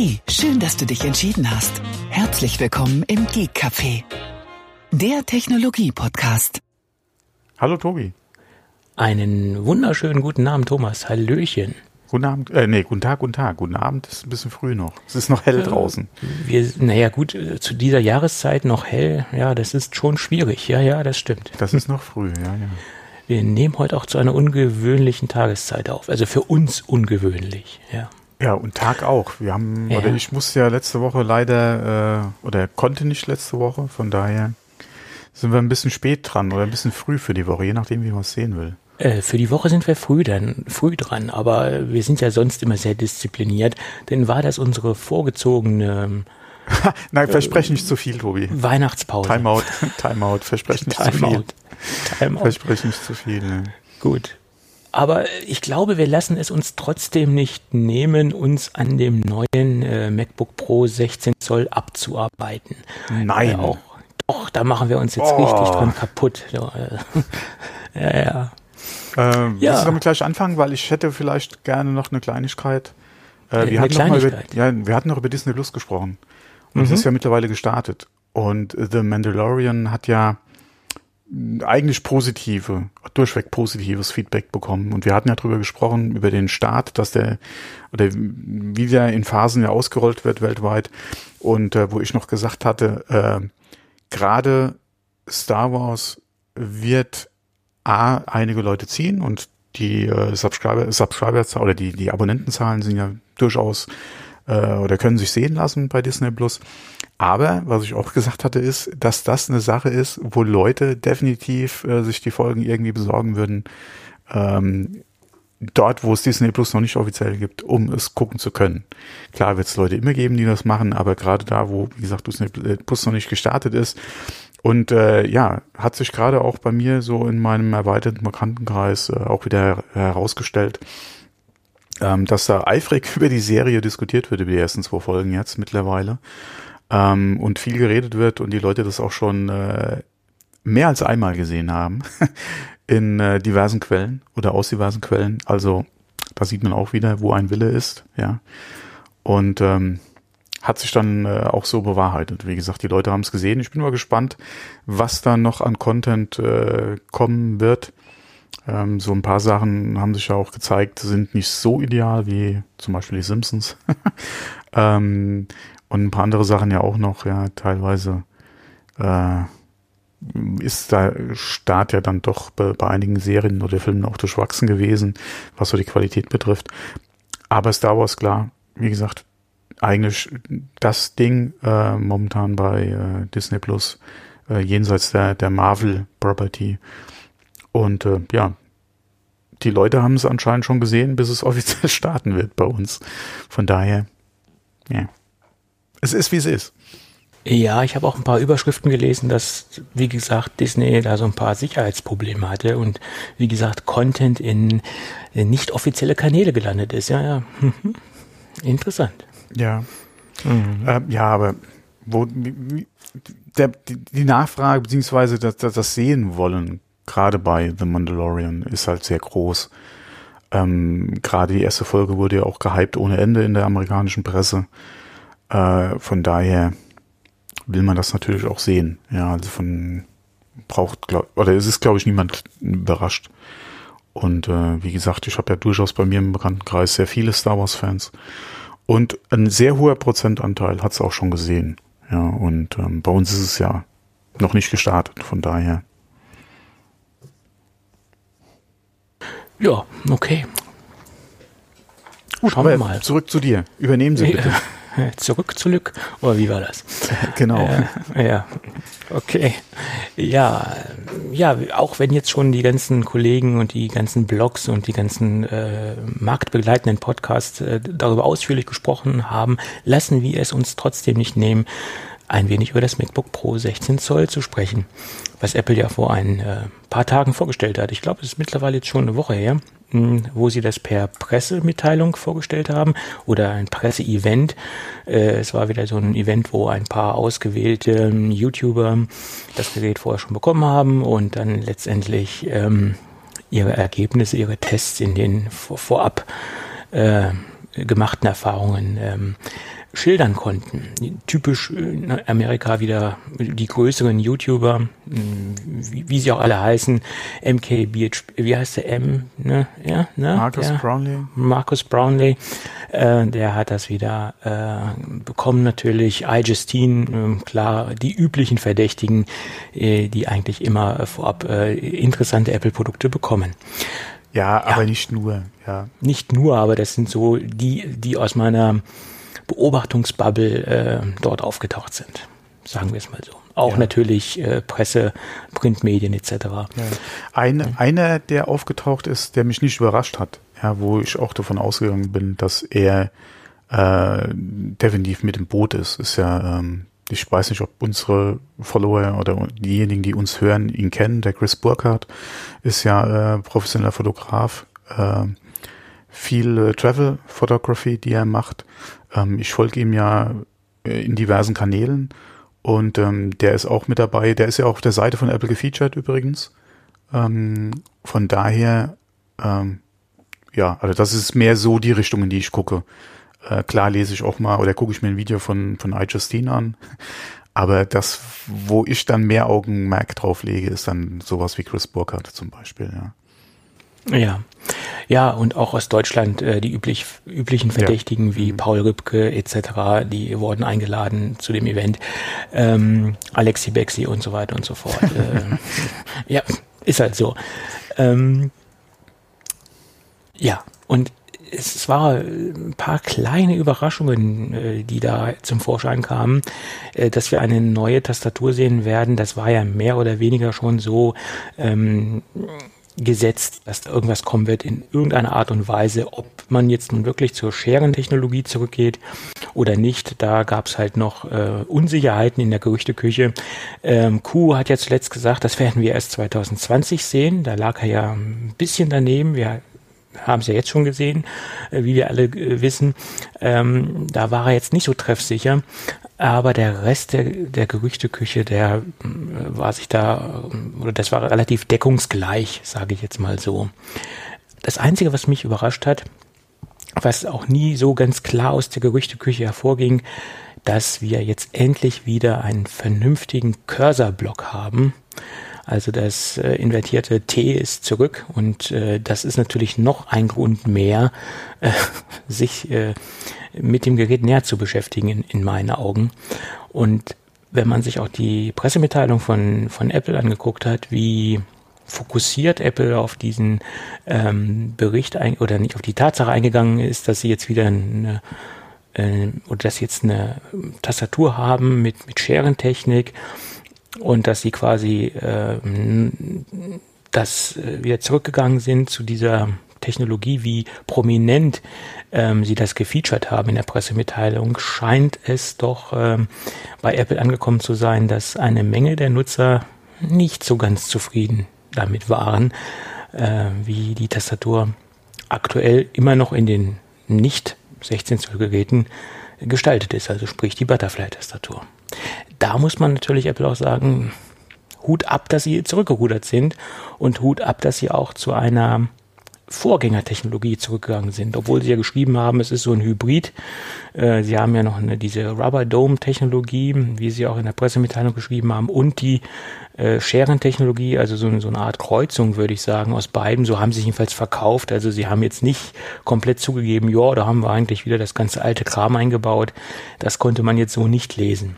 Hey, schön, dass du dich entschieden hast. Herzlich willkommen im Geek Café, der Technologie-Podcast. Hallo Tobi. Einen wunderschönen guten Abend, Thomas. Hallöchen. Guten Abend, äh, nee, guten Tag, guten Tag. Guten Abend ist ein bisschen früh noch. Es ist noch hell draußen. Wir, naja, gut, äh, zu dieser Jahreszeit noch hell, ja, das ist schon schwierig. Ja, ja, das stimmt. Das ist noch früh, ja, ja. Wir nehmen heute auch zu einer ungewöhnlichen Tageszeit auf. Also für uns ungewöhnlich, ja. Ja, und Tag auch. Wir haben, ja. oder ich musste ja letzte Woche leider, äh, oder konnte nicht letzte Woche, von daher sind wir ein bisschen spät dran oder ein bisschen früh für die Woche, je nachdem, wie man es sehen will. Äh, für die Woche sind wir früh dann, früh dran, aber wir sind ja sonst immer sehr diszipliniert, denn war das unsere vorgezogene Nein, verspreche nicht zu viel, Tobi. Weihnachtspause. Timeout, Timeout, verspreche nicht Time zu viel. Timeout. Verspreche nicht zu viel. Ne. Gut. Aber ich glaube, wir lassen es uns trotzdem nicht nehmen, uns an dem neuen äh, MacBook Pro 16 Zoll abzuarbeiten. Nein. Äh, auch, doch, da machen wir uns jetzt oh. richtig dran kaputt. Ja, ja. Ähm, ja. Willst du damit gleich anfangen? Weil ich hätte vielleicht gerne noch eine Kleinigkeit. Äh, wir, eine hatten Kleinigkeit. Noch mal über, ja, wir hatten noch über Disney Plus gesprochen. Und es mhm. ist ja mittlerweile gestartet. Und The Mandalorian hat ja eigentlich positive, durchweg positives Feedback bekommen. Und wir hatten ja drüber gesprochen, über den Start, dass der, oder wie der in Phasen ja ausgerollt wird weltweit. Und äh, wo ich noch gesagt hatte, äh, gerade Star Wars wird A, einige Leute ziehen und die äh, Subscriber, Subscriber oder die, die Abonnentenzahlen sind ja durchaus äh, oder können sich sehen lassen bei Disney Plus. Aber was ich auch gesagt hatte, ist, dass das eine Sache ist, wo Leute definitiv äh, sich die Folgen irgendwie besorgen würden, ähm, dort, wo es Disney Plus noch nicht offiziell gibt, um es gucken zu können. Klar wird es Leute immer geben, die das machen, aber gerade da, wo, wie gesagt, Disney Plus noch nicht gestartet ist, und äh, ja, hat sich gerade auch bei mir so in meinem erweiterten Bekanntenkreis äh, auch wieder herausgestellt, ähm, dass da eifrig über die Serie diskutiert wird, über die ersten zwei Folgen jetzt mittlerweile. Ähm, und viel geredet wird und die Leute das auch schon äh, mehr als einmal gesehen haben in äh, diversen Quellen oder aus diversen Quellen. Also da sieht man auch wieder, wo ein Wille ist, ja. Und ähm, hat sich dann äh, auch so bewahrheitet. Wie gesagt, die Leute haben es gesehen. Ich bin mal gespannt, was da noch an Content äh, kommen wird. Ähm, so ein paar Sachen haben sich ja auch gezeigt, sind nicht so ideal wie zum Beispiel die Simpsons. ähm, und ein paar andere Sachen ja auch noch, ja, teilweise äh, ist der Start ja dann doch bei, bei einigen Serien oder Filmen auch durchwachsen gewesen, was so die Qualität betrifft. Aber Star Wars, klar, wie gesagt, eigentlich das Ding äh, momentan bei äh, Disney Plus, äh, jenseits der, der Marvel Property. Und äh, ja, die Leute haben es anscheinend schon gesehen, bis es offiziell starten wird bei uns. Von daher, ja. Es ist, wie es ist. Ja, ich habe auch ein paar Überschriften gelesen, dass, wie gesagt, Disney da so ein paar Sicherheitsprobleme hatte und, wie gesagt, Content in, in nicht offizielle Kanäle gelandet ist. Ja, ja. Interessant. Ja. Mhm. Äh, ja, aber wo der, die, die Nachfrage beziehungsweise das, das, das Sehen wollen, gerade bei The Mandalorian, ist halt sehr groß. Ähm, gerade die erste Folge wurde ja auch gehypt ohne Ende in der amerikanischen Presse. Äh, von daher will man das natürlich auch sehen. Ja, also von braucht, glaub, oder es ist, glaube ich, niemand überrascht. Und äh, wie gesagt, ich habe ja durchaus bei mir im Bekanntenkreis sehr viele Star Wars-Fans. Und ein sehr hoher Prozentanteil hat es auch schon gesehen. Ja, und ähm, bei uns ist es ja noch nicht gestartet, von daher. Ja, okay. Gut, Schauen wir mal. Zurück zu dir. Übernehmen Sie bitte. Zurück, zurück. Oder wie war das? Genau. Äh, ja, okay. Ja, ja, auch wenn jetzt schon die ganzen Kollegen und die ganzen Blogs und die ganzen äh, marktbegleitenden Podcasts äh, darüber ausführlich gesprochen haben, lassen wir es uns trotzdem nicht nehmen, ein wenig über das MacBook Pro 16 Zoll zu sprechen, was Apple ja vor ein äh, paar Tagen vorgestellt hat. Ich glaube, es ist mittlerweile jetzt schon eine Woche her wo sie das per Pressemitteilung vorgestellt haben oder ein Presseevent. Äh, es war wieder so ein Event, wo ein paar ausgewählte ähm, YouTuber das Gerät vorher schon bekommen haben und dann letztendlich ähm, ihre Ergebnisse, ihre Tests in den vor, vorab äh, gemachten Erfahrungen ähm, schildern konnten. Typisch in Amerika wieder die größeren YouTuber, wie, wie sie auch alle heißen, MK, wie heißt der M? Ne? Ja, ne? Marcus ja. Brownlee. Marcus Brownlee, äh, der hat das wieder äh, bekommen natürlich. iJustine, äh, klar, die üblichen Verdächtigen, äh, die eigentlich immer vorab äh, interessante Apple-Produkte bekommen. Ja, aber ja. nicht nur, ja. Nicht nur, aber das sind so die, die aus meiner Beobachtungsbubble äh, dort aufgetaucht sind. Sagen wir es mal so. Auch ja. natürlich äh, Presse, Printmedien etc. Ja. Ein, ja. Einer, der aufgetaucht ist, der mich nicht überrascht hat, ja, wo ich auch davon ausgegangen bin, dass er äh, definitiv mit im Boot ist, ist ja ähm, ich weiß nicht, ob unsere Follower oder diejenigen, die uns hören, ihn kennen. Der Chris Burkhardt ist ja äh, professioneller Fotograf. Äh, viel äh, Travel Photography, die er macht. Ähm, ich folge ihm ja äh, in diversen Kanälen und ähm, der ist auch mit dabei. Der ist ja auch auf der Seite von Apple gefeatured übrigens. Ähm, von daher, ähm, ja, also das ist mehr so die Richtung, in die ich gucke. Äh, klar lese ich auch mal oder gucke ich mir ein Video von, von iJustine an. Aber das, wo ich dann mehr Augenmerk drauf lege, ist dann sowas wie Chris Burkhardt zum Beispiel, ja. Ja. Ja, und auch aus Deutschland äh, die üblich, üblichen Verdächtigen ja. wie mhm. Paul Rübke etc., die wurden eingeladen zu dem Event. Ähm, Alexi Bexi und so weiter und so fort. äh, ja, ist halt so. Ähm, ja, und es war ein paar kleine Überraschungen, äh, die da zum Vorschein kamen, äh, dass wir eine neue Tastatur sehen werden. Das war ja mehr oder weniger schon so ähm, gesetzt, dass da irgendwas kommen wird in irgendeiner Art und Weise. Ob man jetzt nun wirklich zur Scherentechnologie zurückgeht oder nicht, da gab es halt noch äh, Unsicherheiten in der Gerüchteküche. Ähm, Q hat ja zuletzt gesagt, das werden wir erst 2020 sehen. Da lag er ja ein bisschen daneben. Wir haben es ja jetzt schon gesehen, äh, wie wir alle äh, wissen. Ähm, da war er jetzt nicht so treffsicher, aber der Rest der, der Gerüchteküche, der äh, war sich da, oder das war relativ deckungsgleich, sage ich jetzt mal so. Das Einzige, was mich überrascht hat, was auch nie so ganz klar aus der Gerüchteküche hervorging, dass wir jetzt endlich wieder einen vernünftigen Cursor-Block haben. Also das äh, invertierte T ist zurück und äh, das ist natürlich noch ein Grund mehr, äh, sich äh, mit dem Gerät näher zu beschäftigen in, in meinen Augen. Und wenn man sich auch die Pressemitteilung von, von Apple angeguckt hat, wie fokussiert Apple auf diesen ähm, Bericht ein, oder nicht auf die Tatsache eingegangen ist, dass sie jetzt wieder eine äh, oder dass sie jetzt eine Tastatur haben mit, mit Scherentechnik und dass sie quasi äh, das wieder zurückgegangen sind zu dieser Technologie, wie prominent ähm, sie das gefeatured haben in der Pressemitteilung, scheint es doch ähm, bei Apple angekommen zu sein, dass eine Menge der Nutzer nicht so ganz zufrieden damit waren, äh, wie die Tastatur aktuell immer noch in den nicht 16 Zoll Geräten gestaltet ist, also sprich die Butterfly-Tastatur da muss man natürlich Apple auch sagen, Hut ab, dass sie zurückgerudert sind und Hut ab, dass sie auch zu einer Vorgängertechnologie zurückgegangen sind, obwohl sie ja geschrieben haben, es ist so ein Hybrid. Äh, sie haben ja noch eine, diese Rubber Dome Technologie, wie sie auch in der Pressemitteilung geschrieben haben, und die äh, Scherentechnologie, also so, so eine Art Kreuzung, würde ich sagen, aus beiden. So haben sie sich jedenfalls verkauft. Also sie haben jetzt nicht komplett zugegeben, ja, da haben wir eigentlich wieder das ganze alte Kram eingebaut. Das konnte man jetzt so nicht lesen.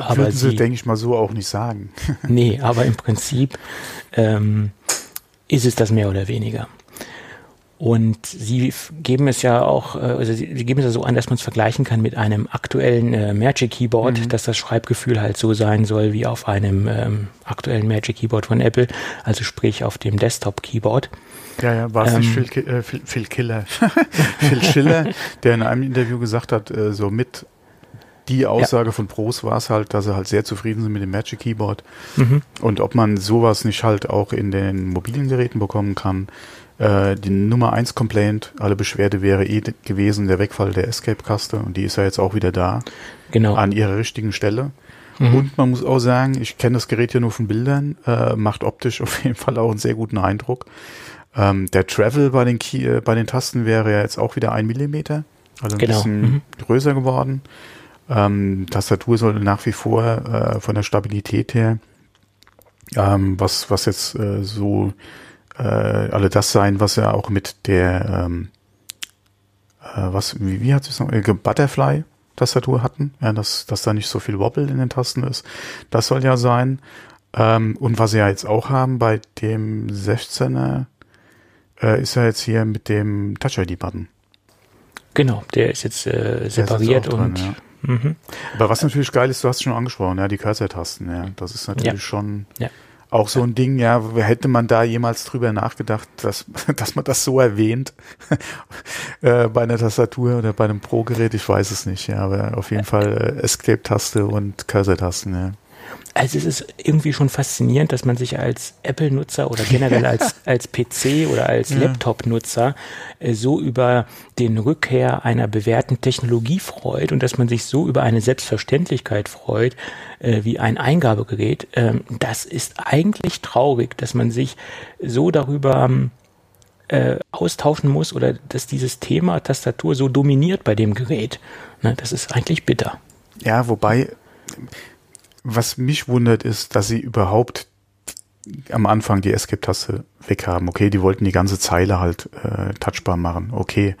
Aber Würden sie, denke ich mal, so auch nicht sagen. nee, aber im Prinzip ähm, ist es das mehr oder weniger. Und sie geben es ja auch, äh, also sie, geben es ja so an, dass man es vergleichen kann mit einem aktuellen äh, Magic Keyboard, mhm. dass das Schreibgefühl halt so sein soll wie auf einem ähm, aktuellen Magic Keyboard von Apple, also sprich auf dem Desktop Keyboard. Ja, ja, war es ähm, nicht Phil, äh, Phil, Phil Killer, Phil Schiller, der in einem Interview gesagt hat, äh, so mit die Aussage ja. von Pros war es halt, dass sie halt sehr zufrieden sind mit dem Magic Keyboard. Mhm. Und ob man sowas nicht halt auch in den mobilen Geräten bekommen kann. Äh, die Nummer 1 Complaint, alle Beschwerde wäre eh gewesen, der Wegfall der Escape-Kaste. Und die ist ja jetzt auch wieder da. Genau. An ihrer richtigen Stelle. Mhm. Und man muss auch sagen, ich kenne das Gerät ja nur von Bildern, äh, macht optisch auf jeden Fall auch einen sehr guten Eindruck. Ähm, der Travel bei den, Key, äh, bei den Tasten wäre ja jetzt auch wieder ein Millimeter also ein genau. bisschen mhm. größer geworden. Ähm, Tastatur soll nach wie vor äh, von der Stabilität her, ähm, was, was jetzt äh, so äh, alle das sein, was er auch mit der, ähm, äh, was, wie, wie hat es noch, äh, Butterfly Tastatur hatten, ja, dass, dass da nicht so viel Wobble in den Tasten ist. Das soll ja sein. Ähm, und was sie ja jetzt auch haben bei dem 16er, äh, ist ja jetzt hier mit dem Touch-ID-Button. Genau, der ist jetzt äh, separiert ist und. ja. Mhm. Aber was natürlich geil ist, du hast es schon angesprochen, ja, die Cursor-Tasten, ja. Das ist natürlich ja. schon ja. auch so ein Ding, ja, hätte man da jemals drüber nachgedacht, dass, dass man das so erwähnt äh, bei einer Tastatur oder bei einem Pro-Gerät, ich weiß es nicht, ja, aber auf jeden Fall äh, Escape-Taste und Cursor-Tasten, ja. Also es ist irgendwie schon faszinierend, dass man sich als Apple-Nutzer oder generell als, als PC oder als ja. Laptop-Nutzer äh, so über den Rückkehr einer bewährten Technologie freut und dass man sich so über eine Selbstverständlichkeit freut, äh, wie ein Eingabegerät. Ähm, das ist eigentlich traurig, dass man sich so darüber äh, austauschen muss oder dass dieses Thema Tastatur so dominiert bei dem Gerät. Ne, das ist eigentlich bitter. Ja, wobei was mich wundert, ist, dass sie überhaupt am Anfang die Escape-Taste weghaben. Okay, die wollten die ganze Zeile halt äh, touchbar machen. Okay,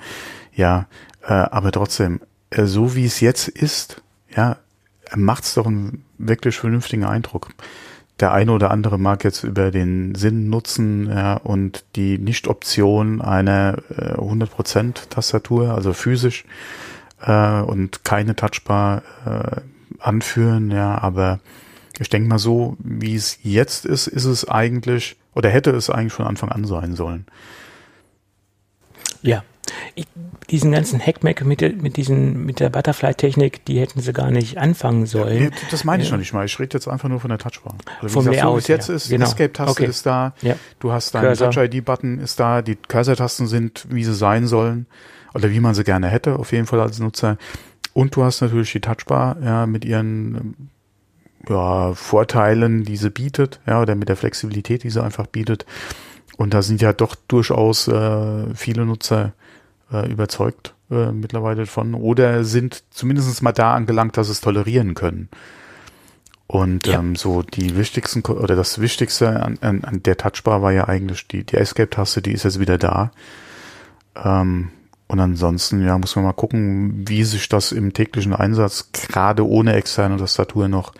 ja, äh, aber trotzdem, äh, so wie es jetzt ist, ja, macht's doch einen wirklich vernünftigen Eindruck. Der eine oder andere mag jetzt über den Sinn nutzen ja, und die Nicht-Option einer äh, 100% Tastatur, also physisch äh, und keine Touchbar äh, anführen, ja, aber ich denke mal so, wie es jetzt ist, ist es eigentlich oder hätte es eigentlich von Anfang an sein sollen. Ja, ich, diesen ganzen Hackmack mit der, mit diesen, mit der Butterfly-Technik, die hätten sie gar nicht anfangen sollen. Ja, das meine ich ja. noch nicht mal. Ich rede jetzt einfach nur von der Touchbar. Also Vom gesagt, Layout, so wie es jetzt ja. ist, genau. Escape-Taste okay. ist da, ja. du hast deinen Touch-ID-Button ist da, die Cursor-Tasten sind, wie sie sein sollen oder wie man sie gerne hätte, auf jeden Fall als Nutzer. Und du hast natürlich die Touchbar, ja, mit ihren ja, Vorteilen, die sie bietet, ja, oder mit der Flexibilität, die sie einfach bietet. Und da sind ja doch durchaus äh, viele Nutzer äh, überzeugt äh, mittlerweile von oder sind zumindest mal da angelangt, dass sie es tolerieren können. Und ja. ähm, so die wichtigsten oder das Wichtigste an, an, an der Touchbar war ja eigentlich die, die Escape-Taste, die ist jetzt wieder da. Ähm, und ansonsten, ja, muss man mal gucken, wie sich das im täglichen Einsatz gerade ohne externe Tastatur noch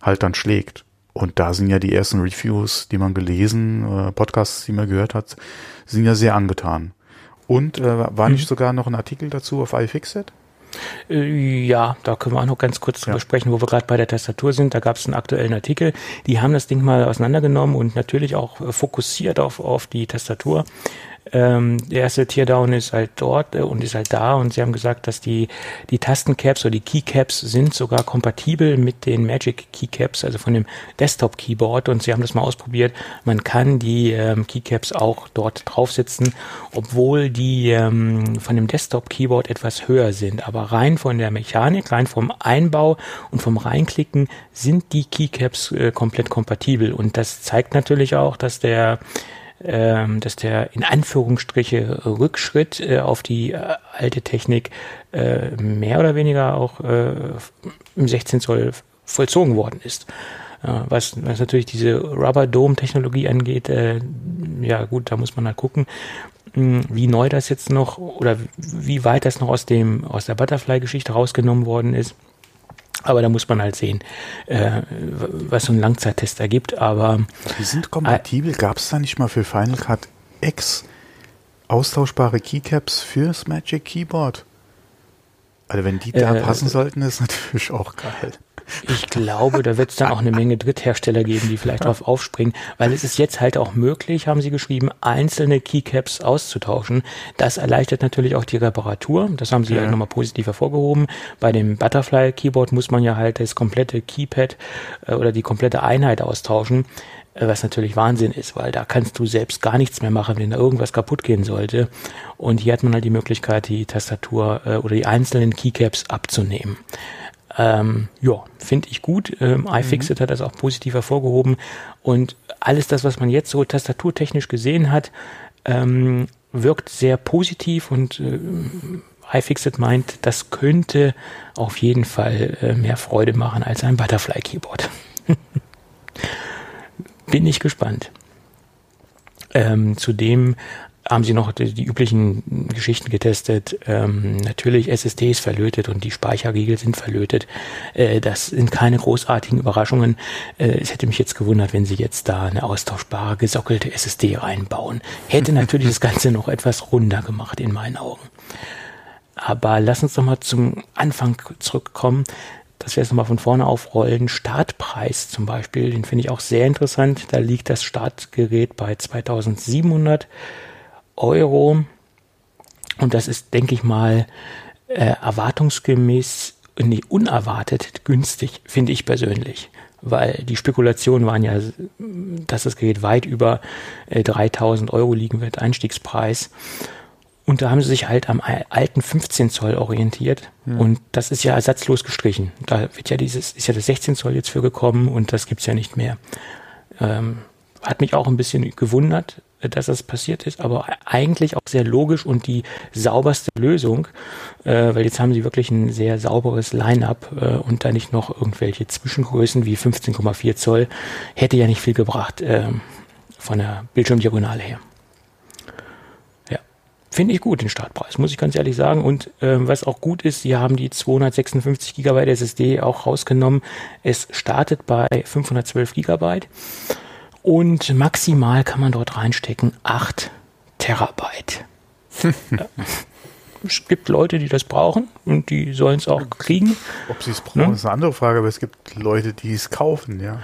halt dann schlägt. Und da sind ja die ersten Reviews, die man gelesen, äh, Podcasts, die man gehört hat, sind ja sehr angetan. Und äh, war mhm. nicht sogar noch ein Artikel dazu auf iFixit? Äh, ja, da können wir auch noch ganz kurz drüber ja. sprechen, wo wir gerade bei der Tastatur sind. Da gab es einen aktuellen Artikel. Die haben das Ding mal auseinandergenommen und natürlich auch äh, fokussiert auf, auf die Tastatur. Ähm, der erste Teardown ist halt dort äh, und ist halt da und sie haben gesagt, dass die, die Tastencaps oder die Keycaps sind sogar kompatibel mit den Magic Keycaps, also von dem Desktop Keyboard und sie haben das mal ausprobiert. Man kann die ähm, Keycaps auch dort draufsetzen, obwohl die ähm, von dem Desktop Keyboard etwas höher sind. Aber rein von der Mechanik, rein vom Einbau und vom Reinklicken sind die Keycaps äh, komplett kompatibel und das zeigt natürlich auch, dass der ähm, dass der in Anführungsstriche Rückschritt äh, auf die äh, alte Technik äh, mehr oder weniger auch äh, im 16 Zoll vollzogen worden ist. Äh, was, was natürlich diese Rubber Dome Technologie angeht, äh, ja gut, da muss man halt gucken, hm, wie neu das jetzt noch oder wie weit das noch aus dem aus der Butterfly Geschichte rausgenommen worden ist. Aber da muss man halt sehen, äh, was so ein Langzeittest ergibt. Aber die sind kompatibel. Äh, Gab es da nicht mal für Final Cut X austauschbare Keycaps fürs Magic Keyboard? Also wenn die da äh, passen sollten, ist natürlich auch geil. Ich glaube, da wird es dann auch eine Menge Dritthersteller geben, die vielleicht darauf aufspringen, weil es ist jetzt halt auch möglich, haben sie geschrieben, einzelne Keycaps auszutauschen. Das erleichtert natürlich auch die Reparatur. Das haben sie ja. halt nochmal positiv hervorgehoben. Bei dem Butterfly Keyboard muss man ja halt das komplette Keypad äh, oder die komplette Einheit austauschen äh, was natürlich Wahnsinn ist, weil da kannst du selbst gar nichts mehr machen, wenn da irgendwas kaputt gehen sollte. Und hier hat man halt die Möglichkeit, die Tastatur äh, oder die einzelnen Keycaps abzunehmen. Ähm, ja, finde ich gut. Ähm, iFixit mhm. hat das auch positiv hervorgehoben. Und alles das, was man jetzt so tastaturtechnisch gesehen hat, ähm, wirkt sehr positiv und äh, iFixit meint, das könnte auf jeden Fall äh, mehr Freude machen als ein Butterfly Keyboard. Bin ich gespannt. Ähm, zudem haben sie noch die, die üblichen Geschichten getestet. Ähm, natürlich SSD ist verlötet und die Speicherriegel sind verlötet. Äh, das sind keine großartigen Überraschungen. Äh, es hätte mich jetzt gewundert, wenn sie jetzt da eine austauschbare gesockelte SSD reinbauen. Hätte natürlich das Ganze noch etwas runder gemacht in meinen Augen. Aber lass uns doch mal zum Anfang zurückkommen dass wir es nochmal von vorne aufrollen. Startpreis zum Beispiel, den finde ich auch sehr interessant. Da liegt das Startgerät bei 2700 Euro. Und das ist, denke ich mal, äh, erwartungsgemäß, nee, unerwartet günstig, finde ich persönlich. Weil die Spekulationen waren ja, dass das Gerät weit über äh, 3000 Euro liegen wird, Einstiegspreis. Und da haben sie sich halt am alten 15 Zoll orientiert. Ja. Und das ist ja ersatzlos gestrichen. Da wird ja dieses, ist ja das 16 Zoll jetzt für gekommen und das gibt's ja nicht mehr. Ähm, hat mich auch ein bisschen gewundert, dass das passiert ist, aber eigentlich auch sehr logisch und die sauberste Lösung, äh, weil jetzt haben sie wirklich ein sehr sauberes Line-up äh, und da nicht noch irgendwelche Zwischengrößen wie 15,4 Zoll, hätte ja nicht viel gebracht äh, von der Bildschirmdiagonale her. Ja, finde ich gut den Startpreis, muss ich ganz ehrlich sagen. Und äh, was auch gut ist, sie haben die 256 GB SSD auch rausgenommen. Es startet bei 512 GB. Und maximal kann man dort reinstecken 8 Terabyte. es gibt Leute, die das brauchen und die sollen es auch kriegen. Ob sie es brauchen, ne? ist eine andere Frage, aber es gibt Leute, die es kaufen, ja.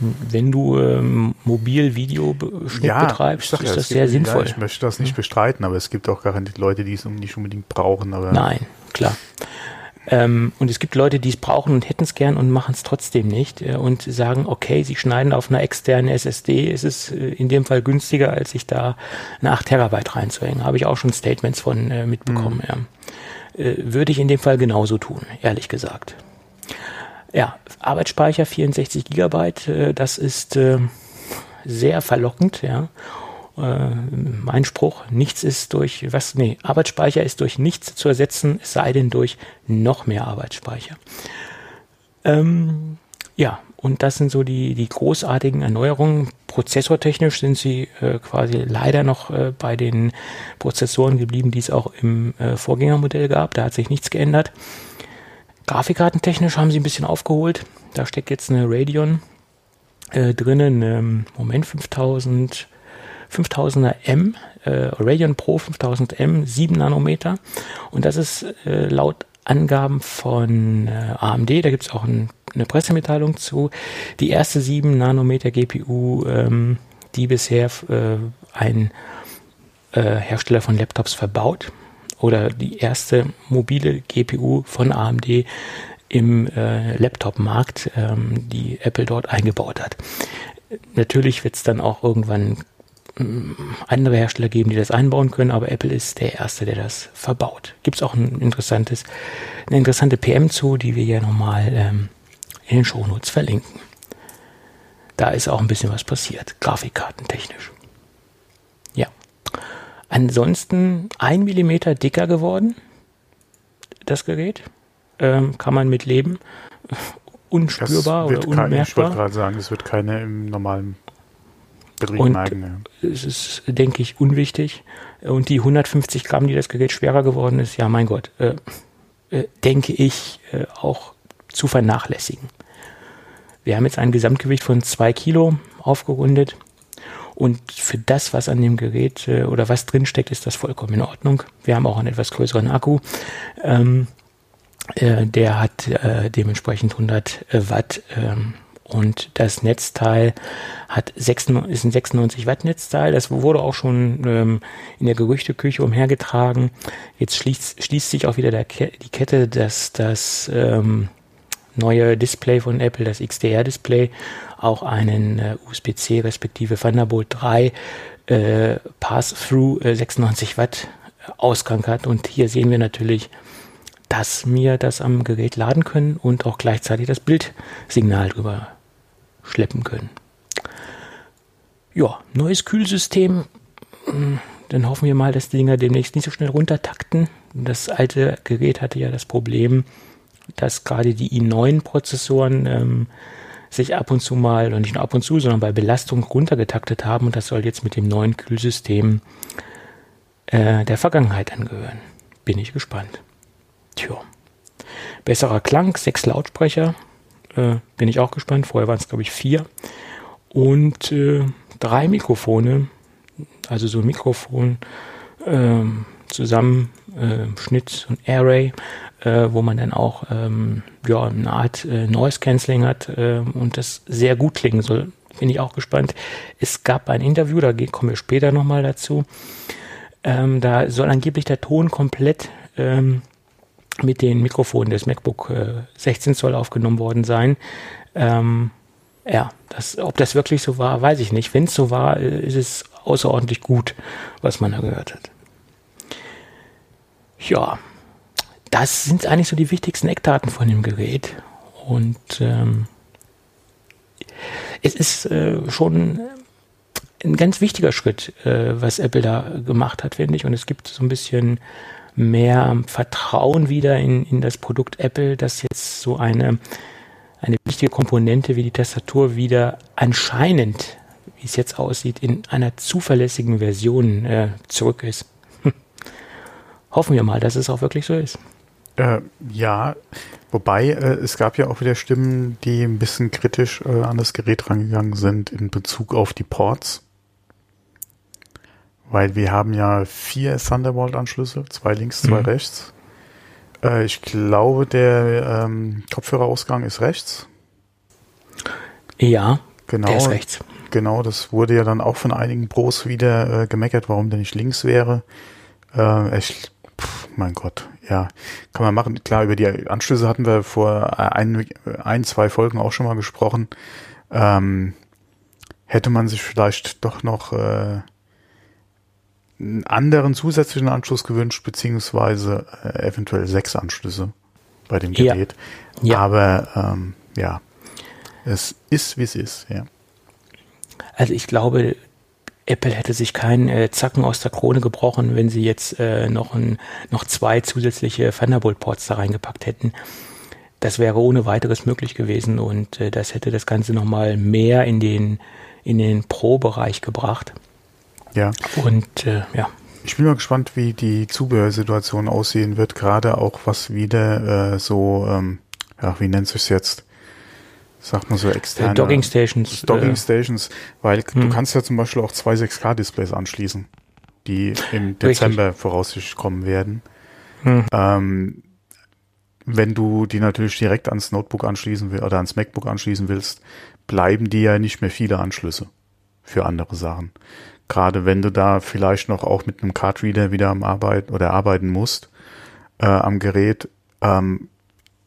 Wenn du ähm, mobil Videoschnitt ja, betreibst, ist ja, das sehr sinnvoll. Ja, ich möchte das nicht bestreiten, aber es gibt auch garantiert Leute, die es nicht unbedingt brauchen. Aber Nein, klar. Ähm, und es gibt Leute, die es brauchen und hätten es gern und machen es trotzdem nicht äh, und sagen, okay, sie schneiden auf einer externen SSD, ist es äh, in dem Fall günstiger, als sich da eine 8 Terabyte reinzuhängen. Habe ich auch schon Statements von äh, mitbekommen. Mhm. Ja. Äh, würde ich in dem Fall genauso tun, ehrlich gesagt. Ja, Arbeitsspeicher 64 Gigabyte, äh, das ist äh, sehr verlockend, ja äh, mein Spruch, nichts ist durch, was, nee, Arbeitsspeicher ist durch nichts zu ersetzen, es sei denn durch noch mehr Arbeitsspeicher. Ähm, ja, und das sind so die, die großartigen Erneuerungen. Prozessortechnisch sind sie äh, quasi leider noch äh, bei den Prozessoren geblieben, die es auch im äh, Vorgängermodell gab. Da hat sich nichts geändert. Grafikkartentechnisch haben sie ein bisschen aufgeholt. Da steckt jetzt eine Radeon äh, drinnen, ähm, Moment 5000 5000er M, äh, Radeon Pro 5000 M, 7 Nanometer. Und das ist äh, laut Angaben von äh, AMD, da gibt es auch ein, eine Pressemitteilung zu, die erste 7 Nanometer GPU, ähm, die bisher äh, ein äh, Hersteller von Laptops verbaut oder die erste mobile GPU von AMD im äh, Laptop-Markt, ähm, die Apple dort eingebaut hat. Natürlich wird es dann auch irgendwann andere Hersteller geben, die das einbauen können, aber Apple ist der Erste, der das verbaut. Gibt es auch ein interessantes, eine interessante PM zu, die wir ja nochmal ähm, in den Shownotes verlinken. Da ist auch ein bisschen was passiert, grafikkartentechnisch. Ja. Ansonsten ein Millimeter dicker geworden, das Gerät. Ähm, kann man mit leben. Unspürbar oder unmerkbar. Kein, ich wollte gerade sagen, es wird keine im normalen und ja. es ist, denke ich, unwichtig. Und die 150 Gramm, die das Gerät schwerer geworden ist, ja, mein Gott, äh, äh, denke ich, äh, auch zu vernachlässigen. Wir haben jetzt ein Gesamtgewicht von zwei Kilo aufgerundet. Und für das, was an dem Gerät äh, oder was drinsteckt, ist das vollkommen in Ordnung. Wir haben auch einen etwas größeren Akku. Ähm, äh, der hat äh, dementsprechend 100 Watt. Ähm, und das Netzteil hat 6, ist ein 96 Watt Netzteil. Das wurde auch schon ähm, in der Gerüchteküche umhergetragen. Jetzt schließt, schließt sich auch wieder der Ke die Kette, dass das ähm, neue Display von Apple, das XDR-Display, auch einen äh, USB-C respektive Thunderbolt 3 äh, Pass-Through äh, 96 Watt Ausgang hat. Und hier sehen wir natürlich, dass wir das am Gerät laden können und auch gleichzeitig das Bildsignal drüber schleppen können. Ja, neues Kühlsystem. Hm, dann hoffen wir mal, dass die Dinger demnächst nicht so schnell runtertakten. das alte Gerät hatte ja das Problem, dass gerade die i9-Prozessoren ähm, sich ab und zu mal, und nicht nur ab und zu, sondern bei Belastung runtergetaktet haben und das soll jetzt mit dem neuen Kühlsystem äh, der Vergangenheit angehören. Bin ich gespannt. Tja. Besserer Klang, sechs Lautsprecher, äh, bin ich auch gespannt. Vorher waren es, glaube ich, vier. Und äh, drei Mikrofone, also so ein Mikrofon ähm, Zusammenschnitt äh, und Array, äh, wo man dann auch ähm, ja, eine Art äh, Noise Cancelling hat äh, und das sehr gut klingen soll. Bin ich auch gespannt. Es gab ein Interview, da kommen wir später nochmal dazu. Ähm, da soll angeblich der Ton komplett ähm, mit den Mikrofonen des MacBook äh, 16 Zoll aufgenommen worden sein. Ähm, ja, das, ob das wirklich so war, weiß ich nicht. Wenn es so war, äh, ist es außerordentlich gut, was man da gehört hat. Ja, das sind eigentlich so die wichtigsten Eckdaten von dem Gerät. Und ähm, es ist äh, schon ein ganz wichtiger Schritt, äh, was Apple da gemacht hat, finde ich. Und es gibt so ein bisschen mehr Vertrauen wieder in, in das Produkt Apple, dass jetzt so eine, eine wichtige Komponente wie die Tastatur wieder anscheinend, wie es jetzt aussieht, in einer zuverlässigen Version äh, zurück ist. Hoffen wir mal, dass es auch wirklich so ist. Äh, ja, wobei äh, es gab ja auch wieder Stimmen, die ein bisschen kritisch äh, an das Gerät rangegangen sind in Bezug auf die Ports. Weil wir haben ja vier Thunderbolt-Anschlüsse, zwei links, zwei mhm. rechts. Äh, ich glaube, der ähm, Kopfhörerausgang ist rechts. Ja, genau, der ist rechts. Genau, das wurde ja dann auch von einigen Pros wieder äh, gemeckert, warum der nicht links wäre. Äh, ich, pff, mein Gott, ja, kann man machen. Klar, über die Anschlüsse hatten wir vor ein, ein zwei Folgen auch schon mal gesprochen. Ähm, hätte man sich vielleicht doch noch äh, einen anderen zusätzlichen Anschluss gewünscht, beziehungsweise äh, eventuell sechs Anschlüsse bei dem Gerät. Ja. ja. Aber ähm, ja, es ist, wie es ist, ja. Also ich glaube, Apple hätte sich keinen äh, Zacken aus der Krone gebrochen, wenn sie jetzt äh, noch, ein, noch zwei zusätzliche Thunderbolt-Ports da reingepackt hätten. Das wäre ohne weiteres möglich gewesen und äh, das hätte das Ganze nochmal mehr in den, in den Pro-Bereich gebracht. Ja. Und äh, ja. Ich bin mal gespannt, wie die Zubehörsituation aussehen wird, gerade auch was wieder äh, so, ähm, ja, wie nennt sich jetzt? Sagt man so externe. Dogging Stations. Dogging äh, Stations, weil hm. du kannst ja zum Beispiel auch zwei 6K-Displays anschließen, die im Dezember Richtig. voraussichtlich kommen werden. Hm. Ähm, wenn du die natürlich direkt ans Notebook anschließen willst oder ans MacBook anschließen willst, bleiben dir ja nicht mehr viele Anschlüsse für andere Sachen. Gerade wenn du da vielleicht noch auch mit einem Cardreader wieder am Arbeiten oder arbeiten musst äh, am Gerät, ähm,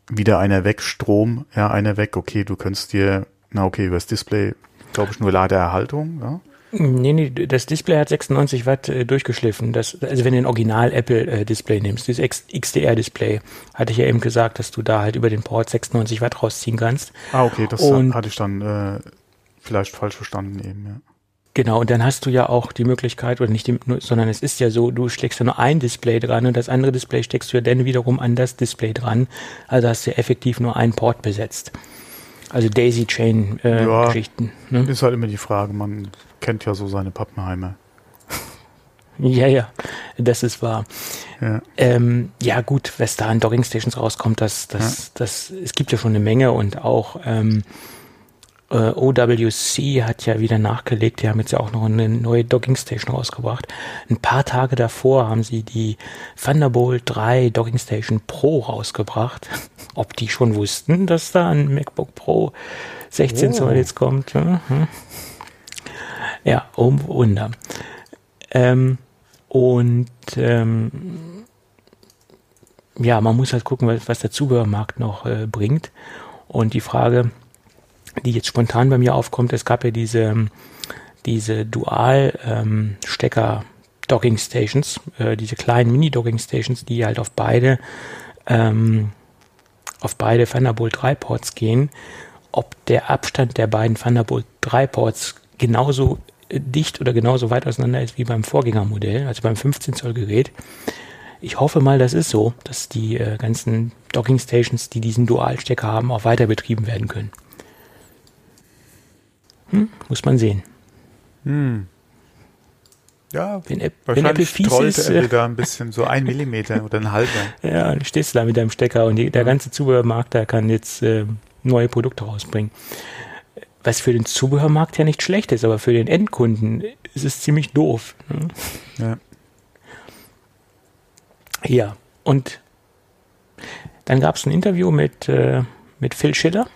wieder einer weg, Strom, ja, einer weg, okay, du könntest dir, na okay, übers Display, glaube ich, nur Ladeerhaltung, ja. Nee, nee, das Display hat 96 Watt äh, durchgeschliffen. Das, also wenn du ein Original Apple äh, Display nimmst, dieses XDR Display, hatte ich ja eben gesagt, dass du da halt über den Port 96 Watt rausziehen kannst. Ah, okay, das Und, hatte ich dann äh, vielleicht falsch verstanden eben, ja. Genau, und dann hast du ja auch die Möglichkeit, oder nicht, die, sondern es ist ja so, du steckst ja nur ein Display dran und das andere Display steckst du ja dann wiederum an das Display dran. Also hast du ja effektiv nur einen Port besetzt. Also Daisy Chain äh, ja, Geschichten. Ne? Ist halt immer die Frage, man kennt ja so seine Pappenheime. ja, ja, das ist wahr. Ja, ähm, ja gut, was da an Dogging Stations rauskommt, das, das, ja. das, es gibt ja schon eine Menge und auch ähm, äh, OWC hat ja wieder nachgelegt, die haben jetzt ja auch noch eine neue Docking Station rausgebracht. Ein paar Tage davor haben sie die Thunderbolt 3 Docking Station Pro rausgebracht. Ob die schon wussten, dass da ein MacBook Pro 16 Zoll oh. jetzt kommt. Ja, ja um Wunder. Ähm, und ähm, ja, man muss halt gucken, was, was der Zubehörmarkt noch äh, bringt. Und die Frage, die jetzt spontan bei mir aufkommt, es gab ja diese, diese Dual-Stecker Docking Stations, äh, diese kleinen Mini-Docking Stations, die halt auf beide, ähm, auf beide Thunderbolt 3 Ports gehen. Ob der Abstand der beiden Thunderbolt 3 Ports genauso dicht oder genauso weit auseinander ist wie beim Vorgängermodell, also beim 15 Zoll Gerät, ich hoffe mal, das ist so, dass die äh, ganzen Docking Stations, die diesen Dualstecker haben, auch weiter betrieben werden können. Hm, muss man sehen. Hm. Ja, wenn, wenn Apple fies ist, er da ein bisschen so ein Millimeter oder ein halber. Ja, dann stehst du da mit deinem Stecker und die, der ganze Zubehörmarkt, da kann jetzt äh, neue Produkte rausbringen. Was für den Zubehörmarkt ja nicht schlecht ist, aber für den Endkunden ist es ziemlich doof. Ne? Ja. Ja, und dann gab es ein Interview mit, äh, mit Phil Schiller.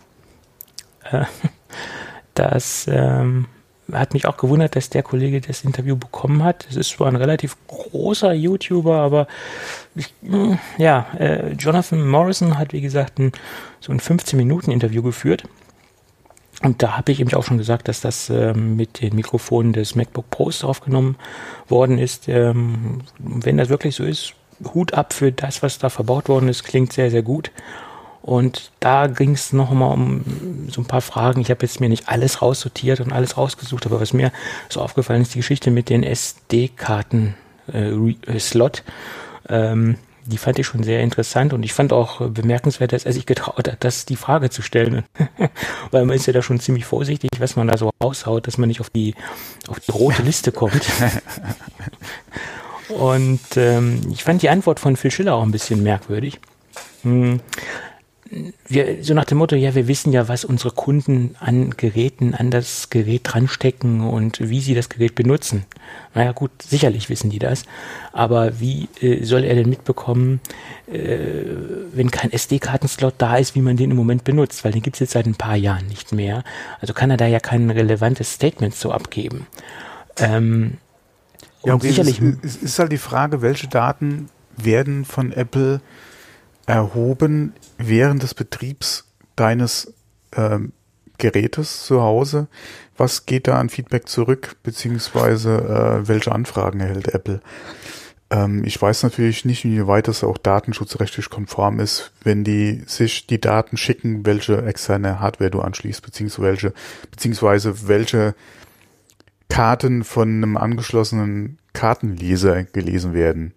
Äh, das ähm, hat mich auch gewundert, dass der Kollege das Interview bekommen hat. Es ist zwar ein relativ großer YouTuber, aber ich, hm, ja, äh, Jonathan Morrison hat, wie gesagt, ein, so ein 15-Minuten-Interview geführt. Und da habe ich eben auch schon gesagt, dass das ähm, mit den Mikrofonen des MacBook Pros aufgenommen worden ist. Ähm, wenn das wirklich so ist, Hut ab für das, was da verbaut worden ist, klingt sehr, sehr gut. Und da ging es nochmal um so ein paar Fragen. Ich habe jetzt mir nicht alles raussortiert und alles rausgesucht, aber was mir so aufgefallen ist, die Geschichte mit den SD-Karten-Slot. Äh, ähm, die fand ich schon sehr interessant und ich fand auch bemerkenswert, dass er sich getraut hat, das die Frage zu stellen. Weil man ist ja da schon ziemlich vorsichtig, was man da so raushaut, dass man nicht auf die, auf die rote Liste kommt. und ähm, ich fand die Antwort von Phil Schiller auch ein bisschen merkwürdig. Hm wir, so nach dem Motto, ja, wir wissen ja, was unsere Kunden an Geräten, an das Gerät dranstecken und wie sie das Gerät benutzen. Naja, gut, sicherlich wissen die das. Aber wie äh, soll er denn mitbekommen, äh, wenn kein SD-Kartenslot da ist, wie man den im Moment benutzt? Weil den gibt es jetzt seit ein paar Jahren nicht mehr. Also kann er da ja kein relevantes Statement so abgeben. Ähm, ja, okay, sicherlich. Es ist, ist halt die Frage, welche Daten werden von Apple erhoben während des Betriebs deines ähm, Gerätes zu Hause. Was geht da an Feedback zurück, beziehungsweise äh, welche Anfragen erhält Apple? Ähm, ich weiß natürlich nicht, inwieweit das auch datenschutzrechtlich konform ist, wenn die sich die Daten schicken, welche externe Hardware du anschließt, beziehungsweise beziehungsweise welche Karten von einem angeschlossenen Kartenleser gelesen werden.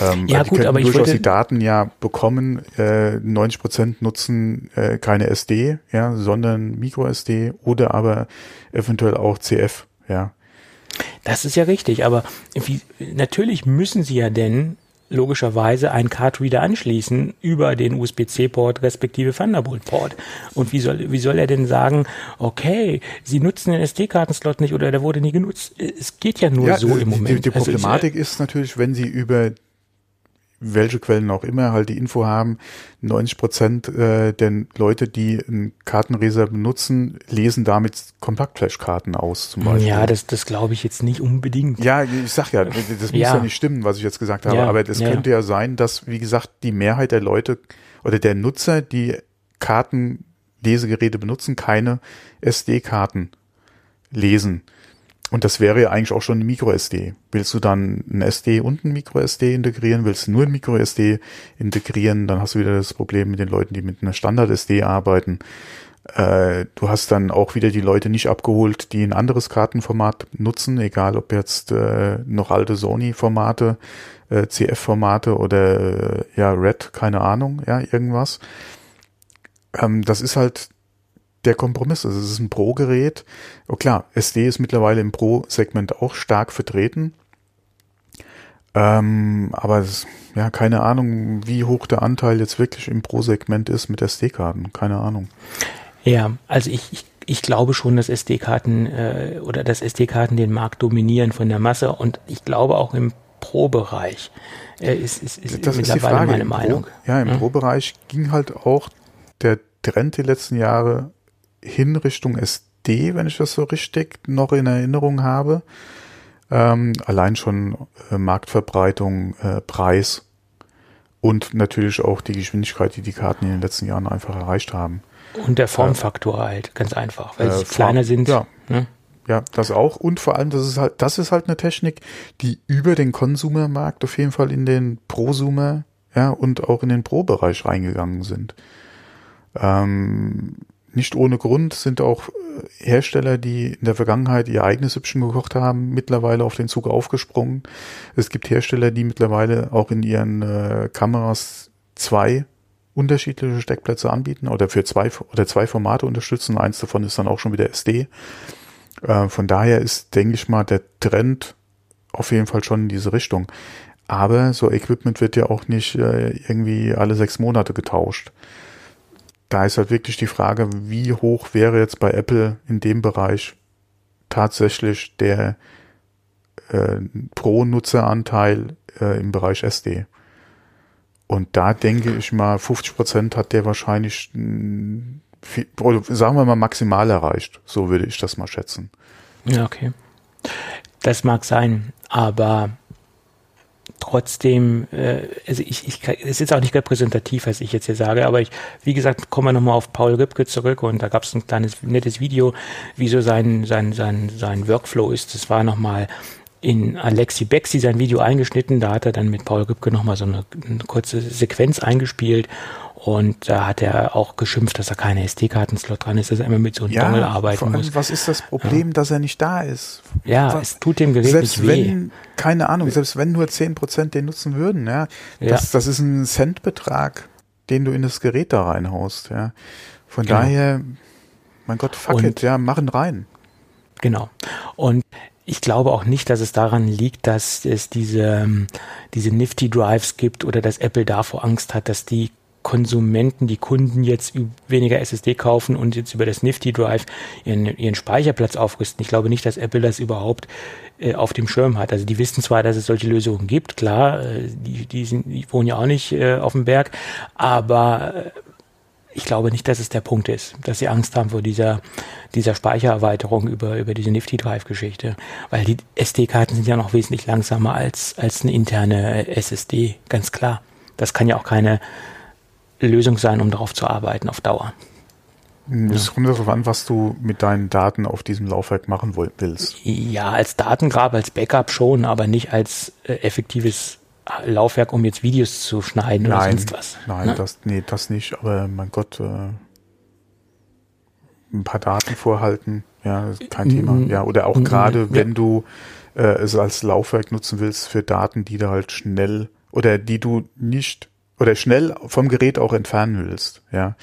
Ähm, ja, gut, aber ich durchaus die Daten ja bekommen. Äh, 90 Prozent nutzen äh, keine SD, ja, sondern MicroSD oder aber eventuell auch CF, ja. Das ist ja richtig, aber wie, natürlich müssen sie ja denn logischerweise einen Card-Reader anschließen über den USB-C-Port respektive Thunderbolt-Port. Und wie soll, wie soll er denn sagen, okay, Sie nutzen den SD-Kartenslot nicht oder der wurde nie genutzt? Es geht ja nur ja, so im Moment. Die, die also Problematik also, ist natürlich, wenn Sie über welche Quellen auch immer halt die Info haben, 90 Prozent äh, der Leute, die einen Kartenleser benutzen, lesen damit Kompaktflash-Karten aus zum Beispiel. Ja, das, das glaube ich jetzt nicht unbedingt. Ja, ich sag ja, das muss ja, ja nicht stimmen, was ich jetzt gesagt habe, ja, aber es ja. könnte ja sein, dass, wie gesagt, die Mehrheit der Leute oder der Nutzer, die Kartenlesegeräte benutzen, keine SD-Karten lesen. Und das wäre ja eigentlich auch schon ein MicroSD. Willst du dann ein SD und ein MicroSD integrieren? Willst du nur ein MicroSD integrieren? Dann hast du wieder das Problem mit den Leuten, die mit einer Standard-SD arbeiten. Äh, du hast dann auch wieder die Leute nicht abgeholt, die ein anderes Kartenformat nutzen, egal ob jetzt äh, noch alte Sony-Formate, äh, CF-Formate oder äh, ja Red, keine Ahnung, ja irgendwas. Ähm, das ist halt der Kompromiss ist. Es ist ein Pro-Gerät. Oh klar, SD ist mittlerweile im Pro-Segment auch stark vertreten. Ähm, aber es, ja, keine Ahnung, wie hoch der Anteil jetzt wirklich im Pro-Segment ist mit SD-Karten. Keine Ahnung. Ja, also ich, ich, ich glaube schon, dass SD-Karten äh, oder dass SD-Karten den Markt dominieren von der Masse und ich glaube auch im Pro-Bereich äh, ist, ist, ist das mittlerweile ist die Frage. meine Meinung. Pro, ja, im hm? Pro-Bereich ging halt auch der Trend die letzten Jahre hin Richtung SD, wenn ich das so richtig noch in Erinnerung habe. Ähm, allein schon äh, Marktverbreitung, äh, Preis und natürlich auch die Geschwindigkeit, die die Karten in den letzten Jahren einfach erreicht haben. Und der Formfaktor äh, halt, ganz einfach, weil sie äh, kleiner sind. Ja. Ne? Ja, das auch. Und vor allem, das ist halt, das ist halt eine Technik, die über den Konsumermarkt auf jeden Fall in den Prosumer, ja, und auch in den Pro-Bereich reingegangen sind. Ähm, nicht ohne Grund sind auch äh, Hersteller, die in der Vergangenheit ihr eigenes Süppchen gekocht haben, mittlerweile auf den Zug aufgesprungen. Es gibt Hersteller, die mittlerweile auch in ihren äh, Kameras zwei unterschiedliche Steckplätze anbieten oder für zwei oder zwei Formate unterstützen. Eins davon ist dann auch schon wieder SD. Äh, von daher ist, denke ich mal, der Trend auf jeden Fall schon in diese Richtung. Aber so Equipment wird ja auch nicht äh, irgendwie alle sechs Monate getauscht. Da ist halt wirklich die Frage, wie hoch wäre jetzt bei Apple in dem Bereich tatsächlich der äh, Pro-Nutzeranteil äh, im Bereich SD. Und da denke ich mal, 50 Prozent hat der wahrscheinlich, oder sagen wir mal, maximal erreicht. So würde ich das mal schätzen. Ja, okay. Das mag sein, aber trotzdem, äh, also ich, ich, es ist auch nicht repräsentativ, was ich jetzt hier sage, aber ich, wie gesagt, kommen wir nochmal auf Paul Ripke zurück und da gab es ein kleines nettes Video, wie so sein, sein, sein, sein Workflow ist. Das war nochmal in Alexi Bexi sein Video eingeschnitten. Da hat er dann mit Paul Rübke nochmal so eine, eine kurze Sequenz eingespielt. Und da hat er auch geschimpft, dass er keine SD-Karten-Slot dran ist, dass er immer mit so einem ja, Dongle arbeiten muss. Was ist das Problem, ja. dass er nicht da ist? Ja, was, es tut dem Gerät selbst weh. Wenn, keine Ahnung, selbst wenn nur 10% den nutzen würden, ja, das, ja. das ist ein Centbetrag, den du in das Gerät da reinhaust, ja. Von genau. daher, mein Gott, fuck Und, it, ja, machen rein. Genau. Und ich glaube auch nicht, dass es daran liegt, dass es diese, ähm, diese Nifty Drives gibt oder dass Apple davor Angst hat, dass die Konsumenten, die Kunden jetzt weniger SSD kaufen und jetzt über das Nifty Drive ihren, ihren Speicherplatz aufrüsten. Ich glaube nicht, dass Apple das überhaupt äh, auf dem Schirm hat. Also die wissen zwar, dass es solche Lösungen gibt, klar, äh, die, die, sind, die wohnen ja auch nicht äh, auf dem Berg, aber äh, ich glaube nicht, dass es der Punkt ist, dass sie Angst haben vor dieser, dieser Speichererweiterung über, über diese Nifty Drive Geschichte. Weil die SD-Karten sind ja noch wesentlich langsamer als, als eine interne SSD, ganz klar. Das kann ja auch keine Lösung sein, um darauf zu arbeiten auf Dauer. Es kommt darauf an, was du mit deinen Daten auf diesem Laufwerk machen willst. Ja, als Datengrab, als Backup schon, aber nicht als äh, effektives Laufwerk, um jetzt Videos zu schneiden nein, oder sonst was. Nein, ne? das, nee, das nicht, aber mein Gott, äh, ein paar Daten vorhalten, ja, kein Thema. Mm, ja, oder auch mm, gerade, wenn ja. du äh, es als Laufwerk nutzen willst für Daten, die du halt schnell oder die du nicht oder schnell vom Gerät auch entfernen willst, ja.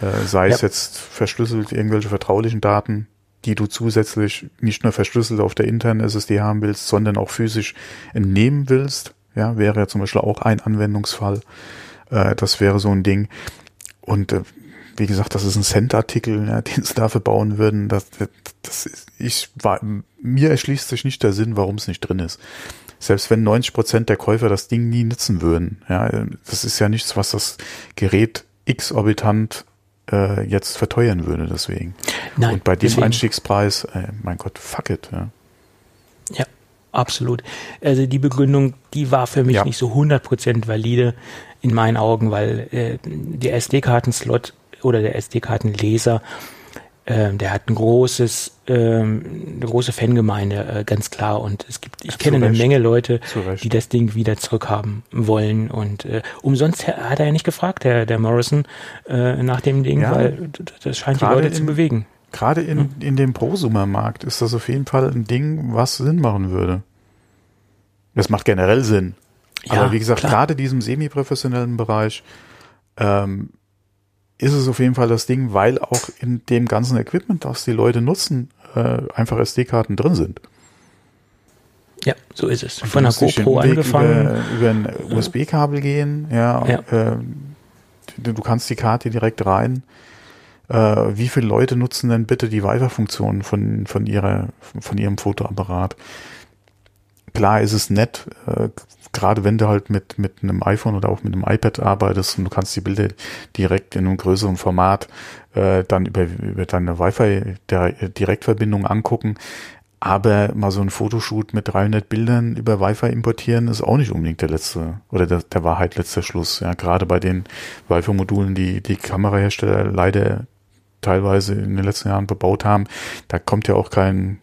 Äh, sei ja. es jetzt verschlüsselt irgendwelche vertraulichen Daten, die du zusätzlich nicht nur verschlüsselt auf der internen SSD haben willst, sondern auch physisch entnehmen willst, ja, wäre ja zum Beispiel auch ein Anwendungsfall. Äh, das wäre so ein Ding. Und äh, wie gesagt, das ist ein Cent-Artikel, ja, den sie dafür bauen würden. Das, das ist, ich war, mir erschließt sich nicht der Sinn, warum es nicht drin ist. Selbst wenn 90 Prozent der Käufer das Ding nie nutzen würden, ja, das ist ja nichts, was das Gerät exorbitant äh, jetzt verteuern würde, deswegen. Nein, Und bei dem deswegen. Einstiegspreis, äh, mein Gott, fuck it, ja. Ja, absolut. Also die Begründung, die war für mich ja. nicht so 100% valide in meinen Augen, weil äh, der SD-Karten-Slot oder der SD-Kartenleser, äh, der hat ein großes, äh, eine große Fangemeinde, äh, ganz klar. Und es gibt, ich ja, kenne eine. Menge Leute, die das Ding wieder zurückhaben wollen. Und äh, umsonst hat er ja nicht gefragt, der, der Morrison, äh, nach dem Ding, ja, weil das scheint die Leute in, zu bewegen. Gerade in, hm? in dem Prosumermarkt ist das auf jeden Fall ein Ding, was Sinn machen würde. Das macht generell Sinn. Ja, Aber wie gesagt, gerade diesem semi-professionellen Bereich ähm, ist es auf jeden Fall das Ding, weil auch in dem ganzen Equipment, das die Leute nutzen, äh, einfach SD-Karten drin sind. Ja, so ist es. Von der GoPro angefangen. Über, über ein USB-Kabel gehen, ja. ja. Äh, du, kannst die Karte direkt rein. Äh, wie viele Leute nutzen denn bitte die Wi-Fi-Funktion von, von, ihrer, von ihrem Fotoapparat? Klar ist es nett, äh, gerade wenn du halt mit, mit einem iPhone oder auch mit einem iPad arbeitest und du kannst die Bilder direkt in einem größeren Format äh, dann über, über deine Wi-Fi-Direktverbindung angucken. Aber mal so ein Fotoshoot mit 300 Bildern über Wi-Fi importieren ist auch nicht unbedingt der letzte oder der, der Wahrheit letzter Schluss. Ja, gerade bei den Wi-Fi-Modulen, die die Kamerahersteller leider teilweise in den letzten Jahren bebaut haben, da kommt ja auch kein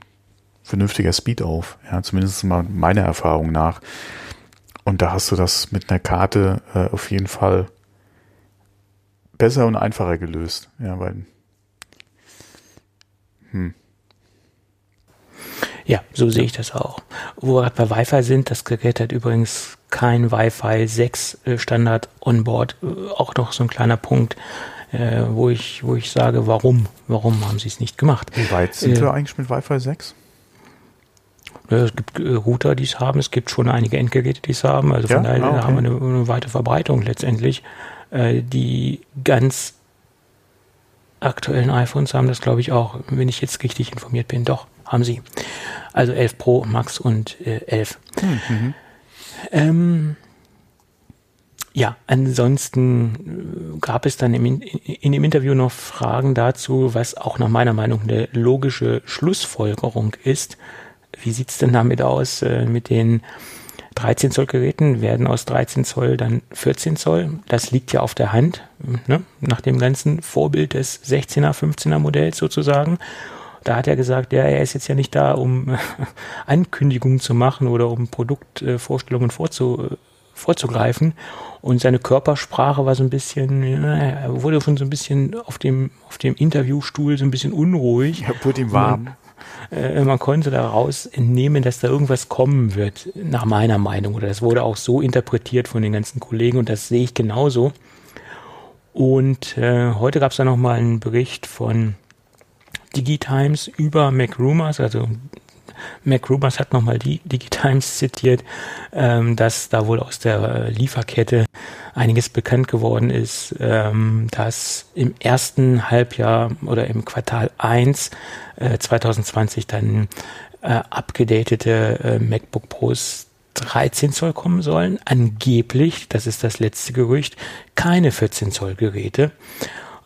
vernünftiger Speed auf. Ja, zumindest mal meiner Erfahrung nach. Und da hast du das mit einer Karte äh, auf jeden Fall besser und einfacher gelöst. Ja, weil Hm. Ja, so sehe ich das auch. Wo wir gerade bei Wi-Fi sind, das Gerät hat übrigens kein Wi-Fi 6 äh, Standard onboard. Äh, auch noch so ein kleiner Punkt, äh, wo ich, wo ich sage, warum? Warum haben sie es nicht gemacht? Wie weit sind äh, wir eigentlich mit Wi-Fi 6? Es gibt Router, die es haben, es gibt schon einige Endgeräte, die es haben. Also von ja? daher ah, okay. haben wir eine, eine, weite Verbreitung letztendlich. die ganz aktuellen iPhones haben das, glaube ich, auch, wenn ich jetzt richtig informiert bin, doch haben sie. Also 11 Pro, Max und äh, 11. Mhm. Ähm, ja, ansonsten äh, gab es dann im, in, in dem Interview noch Fragen dazu, was auch nach meiner Meinung eine logische Schlussfolgerung ist. Wie sieht's denn damit aus äh, mit den 13 Zoll Geräten? Werden aus 13 Zoll dann 14 Zoll? Das liegt ja auf der Hand, ne? nach dem ganzen Vorbild des 16er, 15er Modells sozusagen. Da hat er gesagt, ja, er ist jetzt ja nicht da, um Ankündigungen zu machen oder um Produktvorstellungen vorzu, vorzugreifen. Und seine Körpersprache war so ein bisschen, ja, er wurde schon so ein bisschen auf dem, auf dem Interviewstuhl so ein bisschen unruhig. Ja, wurde ihm warm. Man, äh, man konnte daraus entnehmen, dass da irgendwas kommen wird, nach meiner Meinung. Oder das wurde auch so interpretiert von den ganzen Kollegen und das sehe ich genauso. Und äh, heute gab es da nochmal einen Bericht von Digitimes über MacRumors, also MacRumors hat nochmal die Digitimes zitiert, ähm, dass da wohl aus der äh, Lieferkette einiges bekannt geworden ist, ähm, dass im ersten Halbjahr oder im Quartal 1 äh, 2020 dann äh, abgedatete äh, MacBook Pros 13 Zoll kommen sollen. Angeblich, das ist das letzte Gerücht, keine 14 Zoll Geräte.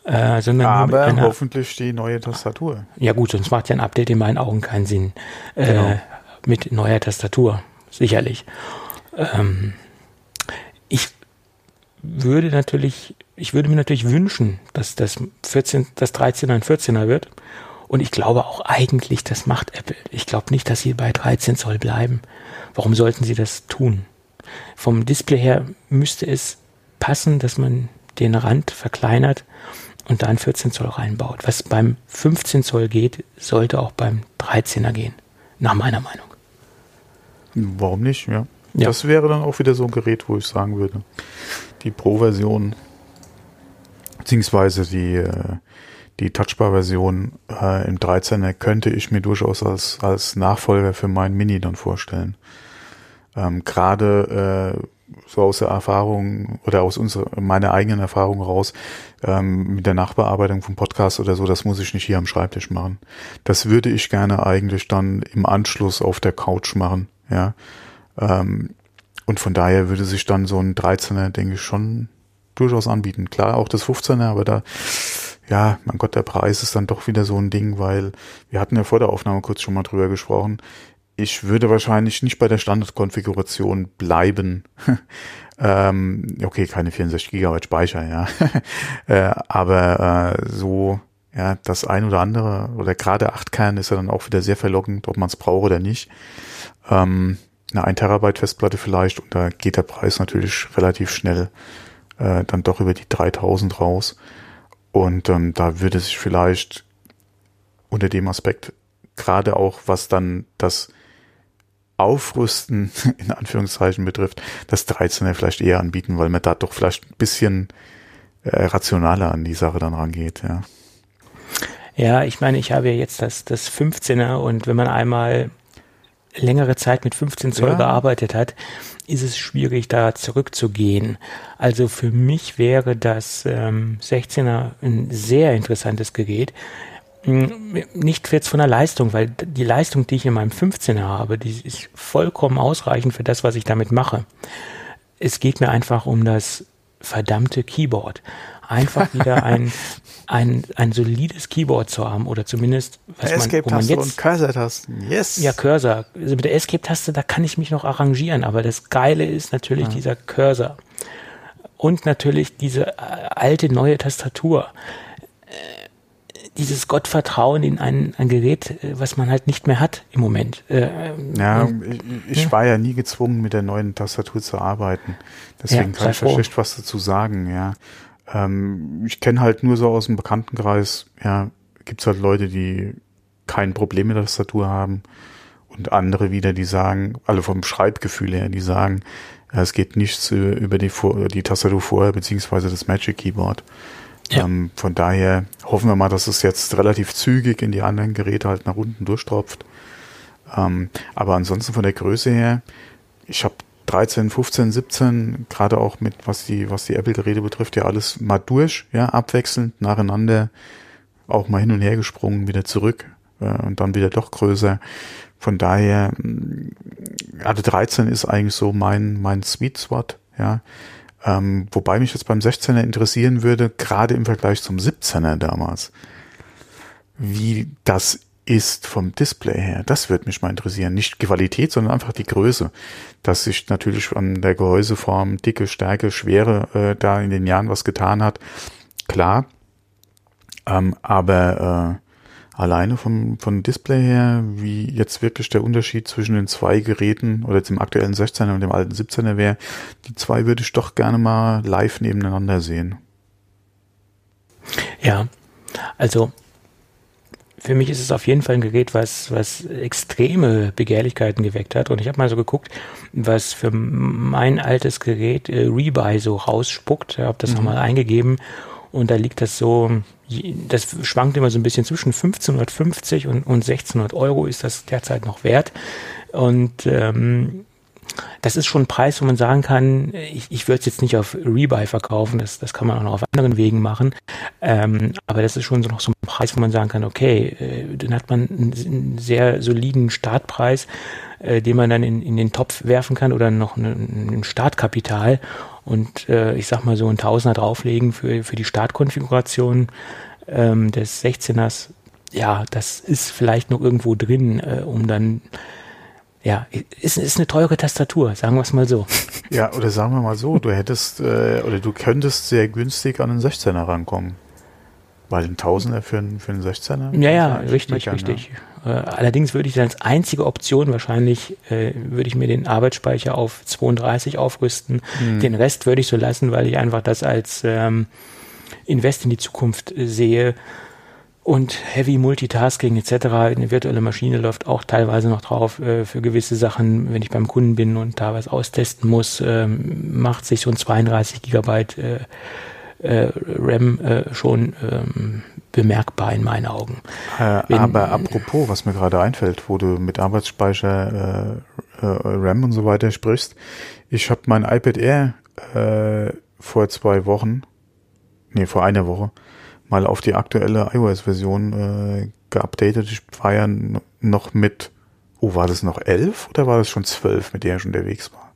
Äh, sondern Aber einer, hoffentlich die neue Tastatur. Ja gut, sonst macht ja ein Update in meinen Augen keinen Sinn. Äh, genau. mit neuer Tastatur, sicherlich. Ähm, ich würde natürlich, ich würde mir natürlich wünschen, dass das 14, das 13er ein 14er wird. Und ich glaube auch eigentlich, das macht Apple. Ich glaube nicht, dass sie bei 13 Zoll bleiben. Warum sollten sie das tun? Vom Display her müsste es passen, dass man den Rand verkleinert und da ein 14 Zoll reinbaut. Was beim 15 Zoll geht, sollte auch beim 13er gehen, nach meiner Meinung. Warum nicht? Ja. ja. Das wäre dann auch wieder so ein Gerät, wo ich sagen würde, die Pro-Version beziehungsweise die, äh, die Touchbar-Version äh, im 13er könnte ich mir durchaus als, als Nachfolger für mein Mini dann vorstellen. Ähm, Gerade äh, so aus der Erfahrung oder aus unserer, meiner eigenen Erfahrung raus ähm, mit der Nachbearbeitung vom Podcast oder so, das muss ich nicht hier am Schreibtisch machen. Das würde ich gerne eigentlich dann im Anschluss auf der Couch machen, ja. Ähm, und von daher würde sich dann so ein 13er, denke ich, schon durchaus anbieten. Klar, auch das 15er, aber da, ja, mein Gott, der Preis ist dann doch wieder so ein Ding, weil wir hatten ja vor der Aufnahme kurz schon mal drüber gesprochen ich würde wahrscheinlich nicht bei der Standardkonfiguration bleiben. ähm, okay, keine 64 Gigabyte Speicher, ja. äh, aber äh, so, ja, das ein oder andere oder gerade 8 Kern ist ja dann auch wieder sehr verlockend, ob man es braucht oder nicht. Ähm, eine 1 Terabyte Festplatte vielleicht und da geht der Preis natürlich relativ schnell äh, dann doch über die 3000 raus. Und ähm, da würde sich vielleicht unter dem Aspekt gerade auch, was dann das Aufrüsten in Anführungszeichen betrifft, das 13er vielleicht eher anbieten, weil man da doch vielleicht ein bisschen äh, rationaler an die Sache dann rangeht, ja. Ja, ich meine, ich habe ja jetzt das, das 15er und wenn man einmal längere Zeit mit 15 Zoll ja. gearbeitet hat, ist es schwierig, da zurückzugehen. Also für mich wäre das ähm, 16er ein sehr interessantes Gerät. Hm, nicht jetzt von der Leistung, weil die Leistung, die ich in meinem 15er habe, die ist vollkommen ausreichend für das, was ich damit mache. Es geht mir einfach um das verdammte Keyboard. Einfach wieder ein, ein, ein solides Keyboard zu haben oder zumindest, was man, wo man jetzt, und Cursor-Tasten, yes. Ja, Cursor. Also mit der Escape-Taste, da kann ich mich noch arrangieren, aber das Geile ist natürlich ja. dieser Cursor. Und natürlich diese äh, alte neue Tastatur dieses Gottvertrauen in ein, ein Gerät, äh, was man halt nicht mehr hat im Moment. Äh, ja, ich, ich war ja nie gezwungen, mit der neuen Tastatur zu arbeiten. Deswegen ja, kann ich schlecht was dazu sagen, ja. Ähm, ich kenne halt nur so aus dem Bekanntenkreis, ja, gibt's halt Leute, die kein Problem mit der Tastatur haben und andere wieder, die sagen, alle vom Schreibgefühl her, die sagen, es geht nichts über die, die Tastatur vorher, beziehungsweise das Magic Keyboard. Ja. Ähm, von daher hoffen wir mal, dass es jetzt relativ zügig in die anderen Geräte halt nach unten durchtropft. Ähm, aber ansonsten von der Größe her, ich habe 13, 15, 17, gerade auch mit was die, was die Apple-Geräte betrifft, ja alles mal durch, ja, abwechselnd, nacheinander, auch mal hin und her gesprungen, wieder zurück äh, und dann wieder doch größer. Von daher, also 13 ist eigentlich so mein, mein Sweet Spot, ja. Ähm, wobei mich jetzt beim 16er interessieren würde, gerade im Vergleich zum 17er damals, wie das ist vom Display her. Das würde mich mal interessieren. Nicht Qualität, sondern einfach die Größe. Dass sich natürlich an der Gehäuseform, Dicke, Stärke, Schwere äh, da in den Jahren was getan hat. Klar. Ähm, aber äh, alleine vom, vom Display her, wie jetzt wirklich der Unterschied zwischen den zwei Geräten oder dem aktuellen 16er und dem alten 17er wäre, die zwei würde ich doch gerne mal live nebeneinander sehen. Ja, also für mich ist es auf jeden Fall ein Gerät, was, was extreme Begehrlichkeiten geweckt hat. Und ich habe mal so geguckt, was für mein altes Gerät äh, Rebuy so rausspuckt. Ich habe das mhm. nochmal eingegeben und da liegt das so, das schwankt immer so ein bisschen zwischen 1550 und, und 1600 Euro ist das derzeit noch wert. Und ähm, das ist schon ein Preis, wo man sagen kann, ich, ich würde es jetzt nicht auf Rebuy verkaufen, das, das kann man auch noch auf anderen Wegen machen. Ähm, aber das ist schon so noch so ein Preis, wo man sagen kann, okay, äh, dann hat man einen, einen sehr soliden Startpreis, äh, den man dann in, in den Topf werfen kann oder noch ein Startkapital und äh, ich sag mal so ein Tausender drauflegen für, für die Startkonfiguration ähm, des 16ers. Ja, das ist vielleicht noch irgendwo drin, äh, um dann ja, ist, ist eine teure Tastatur, sagen wir es mal so. Ja, oder sagen wir mal so, du hättest äh, oder du könntest sehr günstig an einen 16er rankommen. Weil ein Tausender für, einen, für einen 16er? Ja, ja, richtig, meckern, richtig. Ja. Äh, allerdings würde ich dann als einzige Option wahrscheinlich, äh, würde ich mir den Arbeitsspeicher auf 32 aufrüsten. Hm. Den Rest würde ich so lassen, weil ich einfach das als ähm, Invest in die Zukunft äh, sehe und Heavy Multitasking etc. Eine virtuelle Maschine läuft auch teilweise noch drauf äh, für gewisse Sachen, wenn ich beim Kunden bin und da was austesten muss, ähm, macht sich so ein 32 Gigabyte äh, äh, RAM äh, schon ähm, bemerkbar in meinen Augen. Äh, wenn, aber apropos, was mir gerade einfällt, wo du mit Arbeitsspeicher äh, RAM und so weiter sprichst, ich habe mein iPad Air vor zwei Wochen, nee, vor einer Woche, mal auf die aktuelle iOS-Version äh, geupdatet. Ich war ja noch mit, oh, war das noch 11 oder war das schon 12, mit der ich unterwegs war?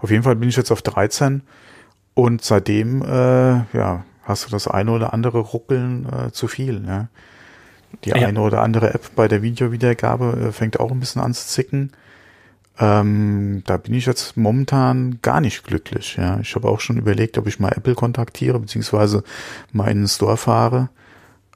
Auf jeden Fall bin ich jetzt auf 13 und seitdem, äh, ja, hast du das eine oder andere Ruckeln äh, zu viel. Ne? Die ja. eine oder andere App bei der Videowiedergabe äh, fängt auch ein bisschen an zu zicken. Ähm, da bin ich jetzt momentan gar nicht glücklich. Ja, ich habe auch schon überlegt, ob ich mal Apple kontaktiere beziehungsweise mal in den Store fahre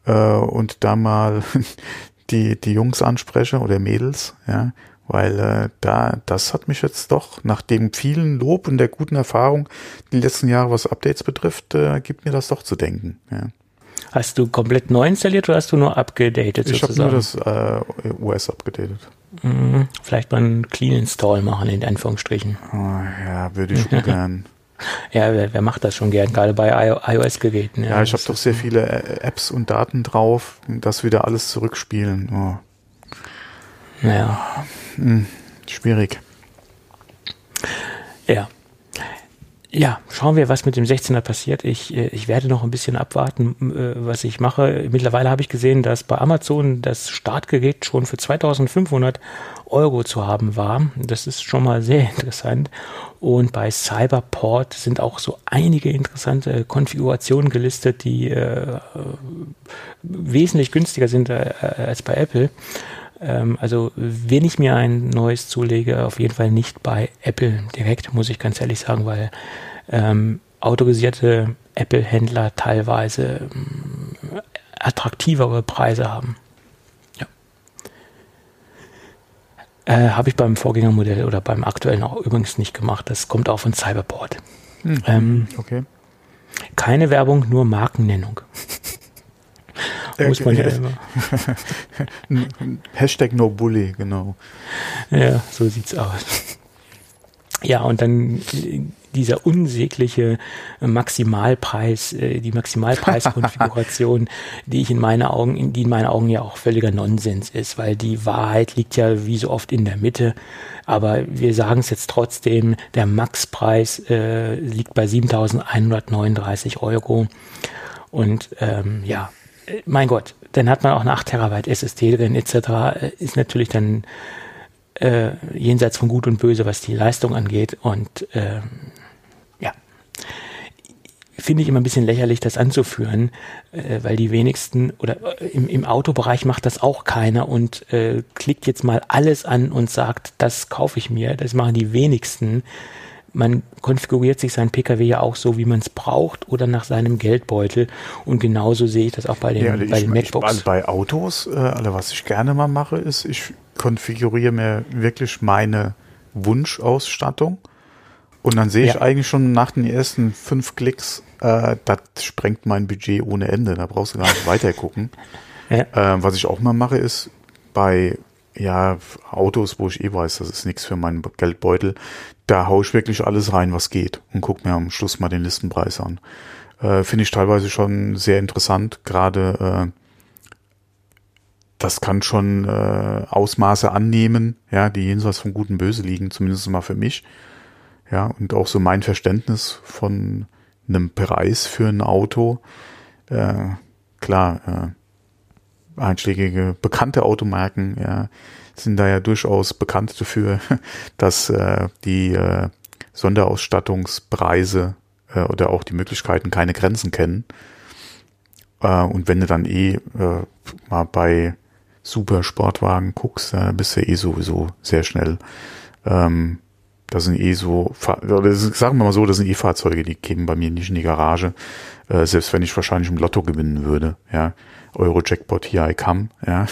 äh, und da mal die die Jungs anspreche oder Mädels. Ja, weil äh, da das hat mich jetzt doch nach dem vielen Lob und der guten Erfahrung die letzten Jahre, was Updates betrifft, äh, gibt mir das doch zu denken. Ja. Hast du komplett neu installiert oder hast du nur abgedatet? Ich habe nur das äh, OS abgedatet. Mhm. Vielleicht mal einen Clean Install machen, in Anführungsstrichen. Oh, ja, würde ich schon gern. Ja, wer, wer, macht das schon gern, gerade bei iOS-Geräten? Ja, ja, ich habe doch sehr viele äh, Apps und Daten drauf, das wieder alles zurückspielen. Oh. Naja. Hm, schwierig. Ja, ja, schauen wir, was mit dem 16er passiert. Ich, äh, ich werde noch ein bisschen abwarten, äh, was ich mache. Mittlerweile habe ich gesehen, dass bei Amazon das Startgerät schon für 2500 Euro zu haben war. Das ist schon mal sehr interessant. Und bei Cyberport sind auch so einige interessante Konfigurationen gelistet, die äh, wesentlich günstiger sind äh, als bei Apple. Ähm, also wenn ich mir ein neues zulege, auf jeden Fall nicht bei Apple direkt, muss ich ganz ehrlich sagen, weil ähm, autorisierte Apple-Händler teilweise ähm, attraktivere Preise haben. Ja. Äh, Habe ich beim Vorgängermodell oder beim aktuellen auch übrigens nicht gemacht. Das kommt auch von Cyberport. Hm. Ähm, okay. Keine Werbung, nur Markennennung. Muss man ja immer. Hashtag no bully, genau. Ja, so sieht's aus. Ja, und dann äh, dieser unsägliche Maximalpreis, äh, die Maximalpreiskonfiguration, die ich in meine Augen, die in meinen Augen ja auch völliger Nonsens ist, weil die Wahrheit liegt ja wie so oft in der Mitte. Aber wir sagen es jetzt trotzdem, der Maxpreis äh, liegt bei 7.139 Euro. Und ähm, ja, mein Gott, dann hat man auch eine 8 Terabyte SSD drin etc. Ist natürlich dann äh, jenseits von Gut und Böse, was die Leistung angeht. Und äh, ja, finde ich immer ein bisschen lächerlich, das anzuführen, äh, weil die wenigsten oder äh, im, im Autobereich macht das auch keiner und äh, klickt jetzt mal alles an und sagt, das kaufe ich mir. Das machen die wenigsten. Man konfiguriert sich sein Pkw ja auch so, wie man es braucht oder nach seinem Geldbeutel. Und genauso sehe ich das auch bei den, ja, bei den MacBooks. Ich, also bei Autos, äh, also was ich gerne mal mache, ist, ich konfiguriere mir wirklich meine Wunschausstattung. Und dann sehe ich ja. eigentlich schon nach den ersten fünf Klicks, äh, das sprengt mein Budget ohne Ende. Da brauchst du gar nicht weiter gucken. Ja. Äh, was ich auch mal mache, ist bei ja, Autos, wo ich eh weiß, das ist nichts für meinen Geldbeutel, da haue ich wirklich alles rein, was geht und guck mir am Schluss mal den Listenpreis an. Äh, Finde ich teilweise schon sehr interessant, gerade äh, das kann schon äh, Ausmaße annehmen, ja, die jenseits von Gut und Böse liegen, zumindest mal für mich. Ja, und auch so mein Verständnis von einem Preis für ein Auto. Äh, klar, äh, einschlägige bekannte Automarken, ja, sind da ja durchaus bekannt dafür, dass äh, die äh, Sonderausstattungspreise äh, oder auch die Möglichkeiten keine Grenzen kennen. Äh, und wenn du dann eh äh, mal bei super Sportwagen guckst, da bist du eh sowieso sehr schnell. Ähm, das sind eh so, sagen wir mal so, das sind eh Fahrzeuge, die kämen bei mir nicht in die Garage, äh, selbst wenn ich wahrscheinlich im Lotto gewinnen würde, ja. Euro-Jackpot, hier I come, ja.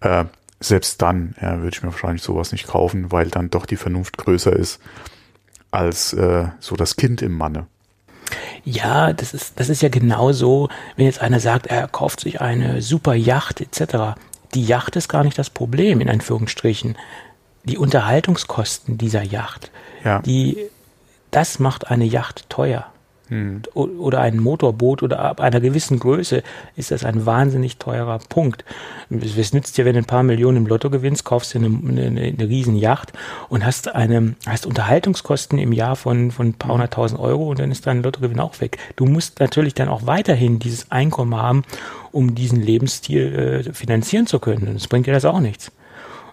äh, selbst dann ja, würde ich mir wahrscheinlich sowas nicht kaufen, weil dann doch die Vernunft größer ist als äh, so das Kind im Manne. Ja, das ist, das ist ja genauso, wenn jetzt einer sagt, er kauft sich eine super Yacht etc die Yacht ist gar nicht das Problem, in Anführungsstrichen. Die Unterhaltungskosten dieser Yacht, ja. die, das macht eine Yacht teuer. Hm. Oder ein Motorboot oder ab einer gewissen Größe ist das ein wahnsinnig teurer Punkt. Es nützt dir, wenn du ein paar Millionen im Lotto gewinnst, kaufst du eine, eine, eine riesen Yacht und hast eine, hast Unterhaltungskosten im Jahr von, von ein paar hm. hunderttausend Euro und dann ist dein Lottogewinn auch weg. Du musst natürlich dann auch weiterhin dieses Einkommen haben, um diesen Lebensstil äh, finanzieren zu können. Das bringt dir das auch nichts.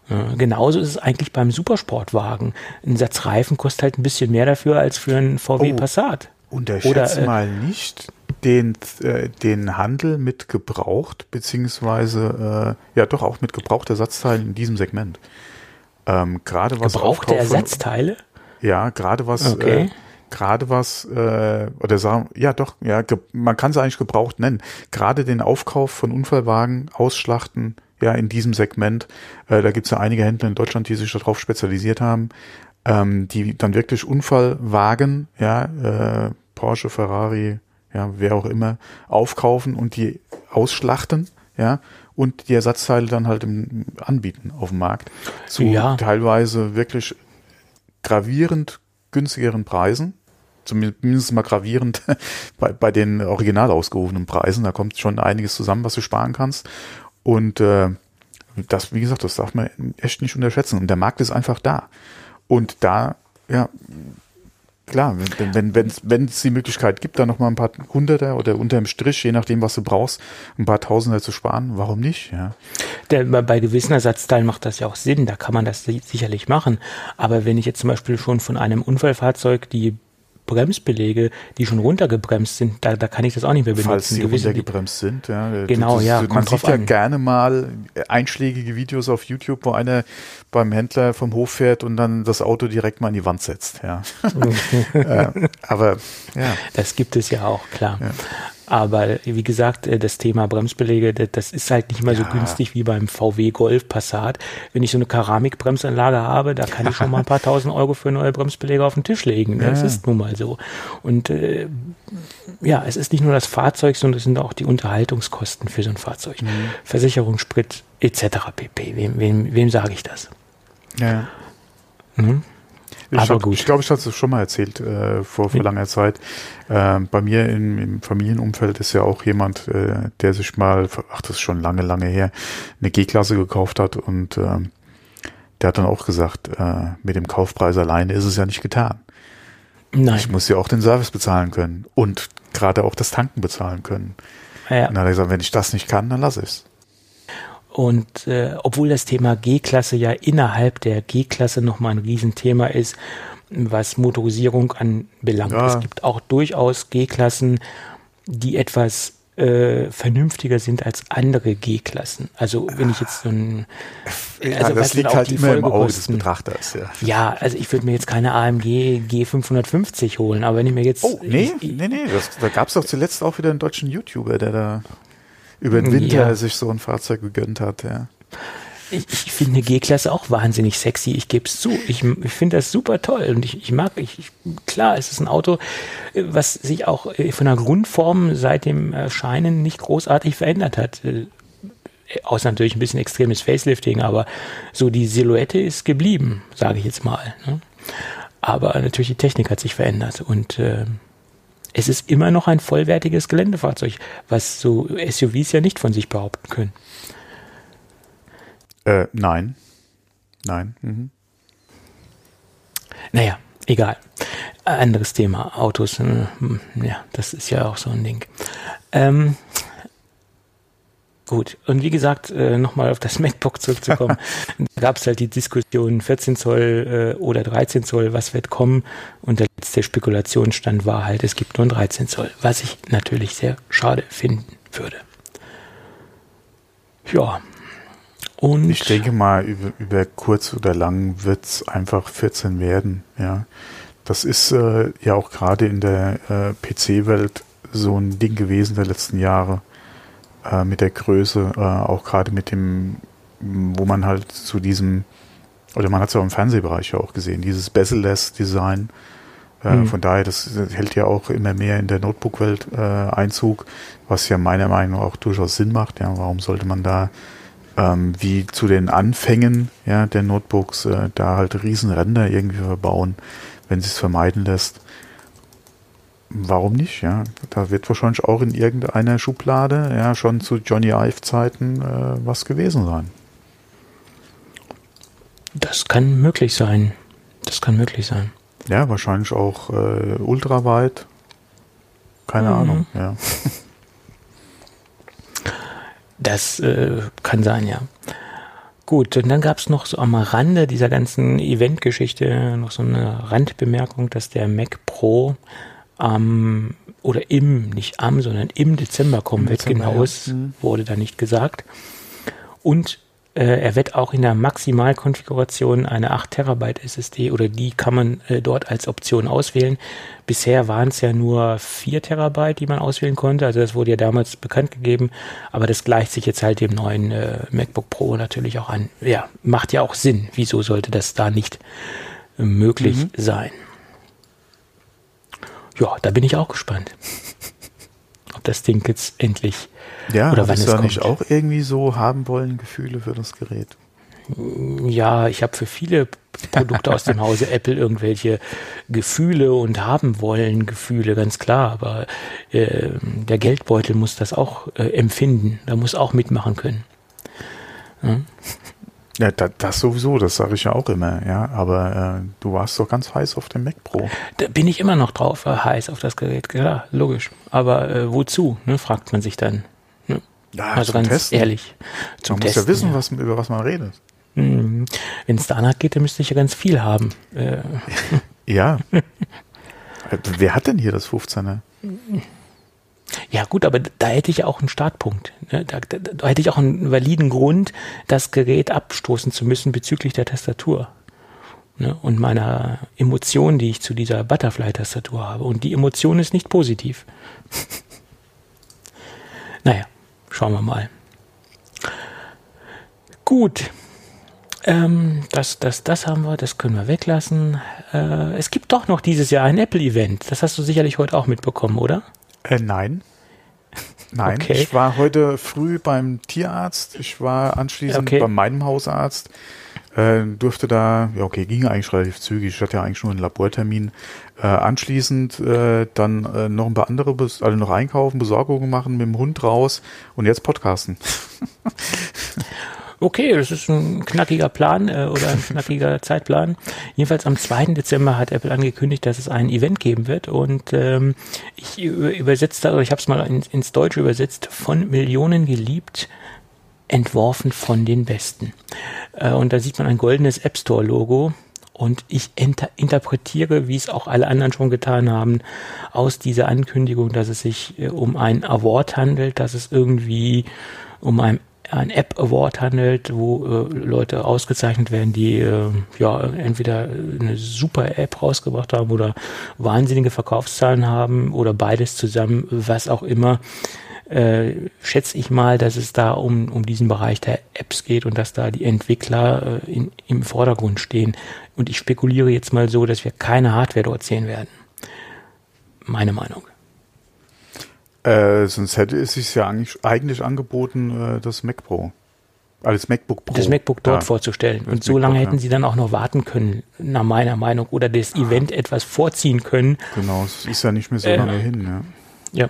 Äh, genauso ist es eigentlich beim Supersportwagen. Ein Satz Reifen kostet halt ein bisschen mehr dafür als für einen VW oh, Passat. Unterschätze äh, mal nicht den, äh, den Handel mit gebraucht, beziehungsweise äh, ja doch auch mit gebrauchter Ersatzteilen in diesem Segment. Ähm, gerade was Gebrauchte Ersatzteile? Ja, gerade was okay. äh, gerade was, äh, oder sagen, ja doch, ja, man kann es eigentlich gebraucht nennen. Gerade den Aufkauf von Unfallwagen, Ausschlachten, ja, in diesem Segment, äh, da gibt es ja einige Händler in Deutschland, die sich darauf spezialisiert haben, ähm, die dann wirklich Unfallwagen, ja, äh, Porsche, Ferrari, ja, wer auch immer, aufkaufen und die ausschlachten, ja, und die Ersatzteile dann halt im, anbieten auf dem Markt zu ja. teilweise wirklich gravierend günstigeren Preisen zumindest mal gravierend bei, bei den original ausgerufenen Preisen. Da kommt schon einiges zusammen, was du sparen kannst. Und äh, das, wie gesagt, das darf man echt nicht unterschätzen. Und der Markt ist einfach da. Und da, ja, klar, wenn wenn wenn wenn es die Möglichkeit gibt, da noch mal ein paar Hunderter oder unterm Strich, je nachdem, was du brauchst, ein paar Tausender zu sparen, warum nicht? Ja. Der, bei gewissen Ersatzteilen macht das ja auch Sinn, da kann man das sicherlich machen. Aber wenn ich jetzt zum Beispiel schon von einem Unfallfahrzeug die Bremsbelege, die schon runtergebremst sind, da, da kann ich das auch nicht mehr benutzen. Falls sie Gewisse, runtergebremst sind, ja. Genau, das, ja. Man sieht ja an. gerne mal einschlägige Videos auf YouTube, wo einer beim Händler vom Hof fährt und dann das Auto direkt mal in die Wand setzt, ja. äh, aber, ja. Das gibt es ja auch, klar. Ja. Aber wie gesagt, äh, das Thema Bremsbeläge, das ist halt nicht mehr ja. so günstig wie beim VW Golf Passat. Wenn ich so eine Keramikbremsanlage habe, da kann ich schon mal ein paar tausend Euro für neue Bremsbeläge auf den Tisch legen. Das ja. ist nun mal so. Und äh, ja, es ist nicht nur das Fahrzeug, sondern es sind auch die Unterhaltungskosten für so ein Fahrzeug. Mhm. Versicherung, Sprit etc. pp. Wem, wem, wem sage ich das? Ja. Mhm. Ich glaube, ich, glaub, ich hatte es schon mal erzählt äh, vor, vor langer Zeit. Äh, bei mir im, im, Familienumfeld ist ja auch jemand, äh, der sich mal, ach das ist schon lange, lange her, eine G-Klasse gekauft hat und ähm, der hat dann auch gesagt, äh, mit dem Kaufpreis alleine ist es ja nicht getan. Nein. Ich muss ja auch den Service bezahlen können und gerade auch das Tanken bezahlen können. Ja. Und dann hat er gesagt, wenn ich das nicht kann, dann lasse ich es. Und äh, obwohl das Thema G-Klasse ja innerhalb der G-Klasse nochmal ein Riesenthema ist, was Motorisierung anbelangt. Ja. Es gibt auch durchaus G-Klassen, die etwas äh, vernünftiger sind als andere G-Klassen. Also wenn ich jetzt so ein ja, also das liegt halt immer im Auge des Betrachters. Ja, ja also ich würde mir jetzt keine AMG G550 holen, aber wenn ich mir jetzt... Oh, nee, ich, nee, nee, das, da gab es doch zuletzt auch wieder einen deutschen YouTuber, der da über den Winter ja. sich so ein Fahrzeug gegönnt hat, ja ich, ich finde G-Klasse auch wahnsinnig sexy. Ich gebe es zu. Ich, ich finde das super toll und ich, ich mag, ich, klar, es ist ein Auto, was sich auch äh, von der Grundform seit dem Erscheinen nicht großartig verändert hat. Äh, außer natürlich ein bisschen extremes Facelifting, aber so die Silhouette ist geblieben, sage ich jetzt mal. Ne? Aber natürlich die Technik hat sich verändert und äh, es ist immer noch ein vollwertiges Geländefahrzeug, was so SUVs ja nicht von sich behaupten können. Äh, nein. Nein. Mhm. Naja, egal. Anderes Thema. Autos, äh, ja, das ist ja auch so ein Ding. Ähm, Gut, und wie gesagt, äh, nochmal auf das MacBook zurückzukommen, da gab es halt die Diskussion 14 Zoll äh, oder 13 Zoll, was wird kommen? Und der letzte Spekulationsstand war halt, es gibt nur ein 13 Zoll, was ich natürlich sehr schade finden würde. Ja, und ich denke mal, über, über kurz oder lang wird es einfach 14 werden, ja. Das ist äh, ja auch gerade in der äh, PC-Welt so ein Ding gewesen der letzten Jahre äh, mit der Größe, äh, auch gerade mit dem, wo man halt zu diesem, oder man hat es ja auch im Fernsehbereich ja auch gesehen, dieses Bezel-less-Design. Mhm. Von daher, das, das, hält ja auch immer mehr in der Notebook-Welt äh, Einzug, was ja meiner Meinung nach auch durchaus Sinn macht. Ja, warum sollte man da ähm, wie zu den Anfängen ja, der Notebooks äh, da halt Riesenränder irgendwie verbauen, wenn sie es vermeiden lässt. Warum nicht? Ja, da wird wahrscheinlich auch in irgendeiner Schublade ja schon zu Johnny Ive Zeiten äh, was gewesen sein. Das kann möglich sein. Das kann möglich sein. Ja, wahrscheinlich auch äh, ultraweit. Keine mhm. Ahnung. Ja. Das äh, kann sein, ja. Gut, und dann gab es noch so am Rande dieser ganzen Eventgeschichte noch so eine Randbemerkung, dass der Mac Pro am oder im, nicht am, sondern im Dezember kommen wird. Genau, ja. Mhm. wurde da nicht gesagt. Und äh, er wird auch in der Maximalkonfiguration eine 8 Terabyte SSD oder die kann man äh, dort als Option auswählen. Bisher waren es ja nur 4 Terabyte, die man auswählen konnte. Also das wurde ja damals bekannt gegeben. Aber das gleicht sich jetzt halt dem neuen äh, MacBook Pro natürlich auch an. Ja, macht ja auch Sinn. Wieso sollte das da nicht äh, möglich mhm. sein? Ja, da bin ich auch gespannt. Ob das Ding jetzt endlich ja, oder wann es da nicht auch irgendwie so haben wollen Gefühle für das Gerät? Ja, ich habe für viele Produkte aus dem Hause Apple irgendwelche Gefühle und haben wollen Gefühle, ganz klar. Aber äh, der Geldbeutel muss das auch äh, empfinden. Da muss auch mitmachen können. Ja, ja da, das sowieso, das sage ich ja auch immer. Ja, aber äh, du warst doch ganz heiß auf dem Mac Pro. Da bin ich immer noch drauf, äh, heiß auf das Gerät. Klar, logisch. Aber äh, wozu? Ne, fragt man sich dann. Ja, also ganz Testen. ehrlich. Zum man Testen, muss ja wissen, ja. Was, über was man redet. Mhm. Wenn es danach geht, dann müsste ich ja ganz viel haben. Äh. ja. Wer hat denn hier das 15er? Ja gut, aber da hätte ich auch einen Startpunkt. Ne? Da, da, da, hätte ich auch einen validen Grund, das Gerät abstoßen zu müssen bezüglich der Tastatur. Ne? Und meiner Emotion, die ich zu dieser Butterfly-Tastatur habe. Und die Emotion ist nicht positiv. naja. Schauen wir mal. Gut. Ähm, das, das, das haben wir, das können wir weglassen. Äh, es gibt doch noch dieses Jahr ein Apple-Event. Das hast du sicherlich heute auch mitbekommen, oder? Äh, nein. Nein, okay. ich war heute früh beim Tierarzt, ich war anschließend okay. bei meinem Hausarzt, äh, durfte da, ja okay, ging eigentlich relativ zügig, ich hatte ja eigentlich nur einen Labortermin, äh, anschließend äh, dann äh, noch ein paar andere, also noch einkaufen, Besorgungen machen, mit dem Hund raus und jetzt podcasten. Okay, das ist ein knackiger Plan äh, oder ein knackiger Zeitplan. Jedenfalls am 2. Dezember hat Apple angekündigt, dass es ein Event geben wird und ähm, ich übersetze, oder ich habe es mal in, ins Deutsche übersetzt, von Millionen geliebt, entworfen von den Besten. Äh, und da sieht man ein goldenes App Store Logo und ich inter interpretiere, wie es auch alle anderen schon getan haben, aus dieser Ankündigung, dass es sich äh, um ein Award handelt, dass es irgendwie um ein ein App Award handelt, wo äh, Leute ausgezeichnet werden, die äh, ja entweder eine super App rausgebracht haben oder wahnsinnige Verkaufszahlen haben oder beides zusammen, was auch immer. Äh, schätze ich mal, dass es da um, um diesen Bereich der Apps geht und dass da die Entwickler äh, in, im Vordergrund stehen. Und ich spekuliere jetzt mal so, dass wir keine Hardware dort sehen werden. Meine Meinung. Äh, sonst hätte es sich ja eigentlich, eigentlich angeboten, äh, das Mac Pro. Als MacBook Pro. Das MacBook dort ja, vorzustellen. Und so lange hätten ja. sie dann auch noch warten können, nach meiner Meinung, oder das Event etwas vorziehen können. Genau, es ist ja nicht mehr so äh, lange hin. Ja. ja.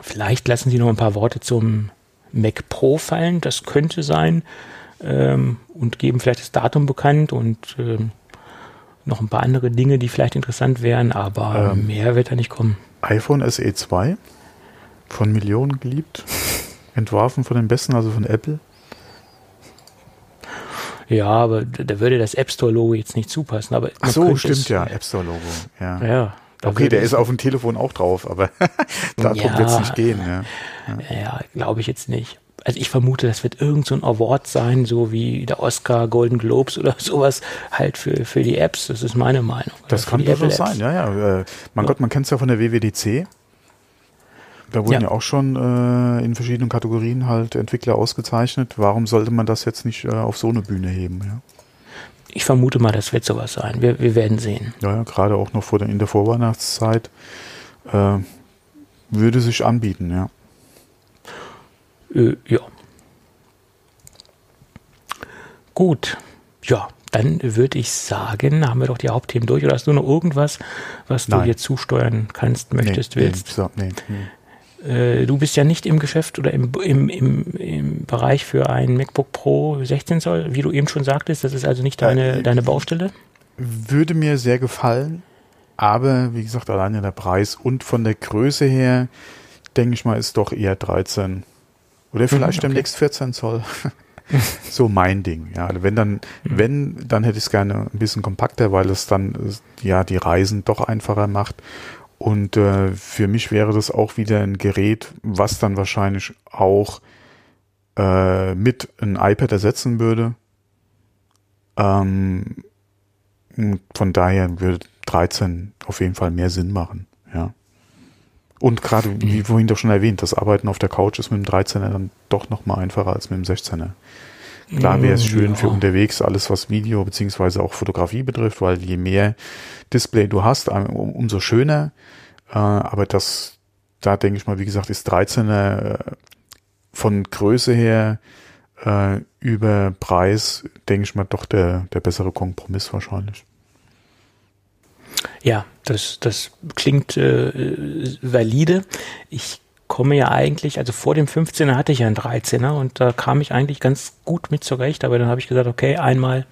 Vielleicht lassen sie noch ein paar Worte zum Mac Pro fallen, das könnte sein. Ähm, und geben vielleicht das Datum bekannt und ähm, noch ein paar andere Dinge, die vielleicht interessant wären, aber ähm, mehr wird da nicht kommen. iPhone SE 2 von Millionen geliebt, entworfen von den Besten, also von Apple. Ja, aber da würde das App Store Logo jetzt nicht zupassen. Aber Ach so, stimmt es, ja, App Store Logo. Ja. ja okay, der ist auf dem Telefon auch drauf, aber darum ja, wird es nicht gehen. Ja, ja. ja glaube ich jetzt nicht. Also ich vermute, das wird irgend so ein Award sein, so wie der Oscar, Golden Globes oder sowas, halt für, für die Apps. Das ist meine Meinung. Das kann durchaus sein, ja, ja. Äh, mein Gott, man kennt es ja von der WWDC. Da wurden ja, ja auch schon äh, in verschiedenen Kategorien halt Entwickler ausgezeichnet. Warum sollte man das jetzt nicht äh, auf so eine Bühne heben? Ja? Ich vermute mal, das wird sowas sein. Wir, wir werden sehen. Ja, ja gerade auch noch vor der, in der Vorweihnachtszeit äh, würde sich anbieten, ja. Äh, ja. Gut. Ja, dann würde ich sagen, haben wir doch die Hauptthemen durch. Oder hast du noch irgendwas, was du Nein. dir zusteuern kannst, möchtest, nee, willst? Nee, so, nee, nee. Äh, du bist ja nicht im Geschäft oder im, im, im, im Bereich für ein MacBook Pro 16 Zoll, wie du eben schon sagtest. Das ist also nicht deine, äh, deine Baustelle? Würde mir sehr gefallen, aber wie gesagt, alleine der Preis und von der Größe her, denke ich mal, ist doch eher 13. Oder vielleicht mhm, okay. demnächst 14 Zoll. so mein Ding. Ja, also wenn dann, mhm. wenn, dann hätte ich es gerne ein bisschen kompakter, weil es dann ja die Reisen doch einfacher macht und äh, für mich wäre das auch wieder ein Gerät, was dann wahrscheinlich auch äh, mit ein iPad ersetzen würde. Ähm, von daher würde 13 auf jeden Fall mehr Sinn machen, ja. Und gerade, wie mhm. vorhin doch schon erwähnt, das Arbeiten auf der Couch ist mit dem 13er dann doch nochmal einfacher als mit dem 16er. Klar wäre es schön ja. für unterwegs alles, was Video beziehungsweise auch Fotografie betrifft, weil je mehr Display du hast, umso schöner. Äh, aber das, da denke ich mal, wie gesagt, ist 13er äh, von Größe her äh, über Preis, denke ich mal, doch der, der bessere Kompromiss wahrscheinlich. Ja, das, das klingt äh, valide. Ich komme ja eigentlich, also vor dem 15er hatte ich ja einen 13er und da kam ich eigentlich ganz gut mit zurecht, aber dann habe ich gesagt, okay, einmal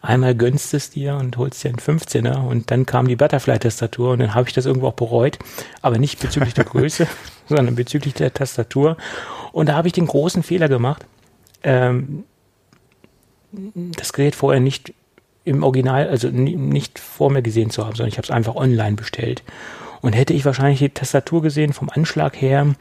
einmal gönnst es dir und holst dir einen 15er und dann kam die Butterfly-Tastatur und dann habe ich das irgendwo auch bereut, aber nicht bezüglich der Größe, sondern bezüglich der Tastatur. Und da habe ich den großen Fehler gemacht, ähm, das Gerät vorher nicht im Original, also nicht vor mir gesehen zu haben, sondern ich habe es einfach online bestellt. Und hätte ich wahrscheinlich die Tastatur gesehen vom Anschlag her,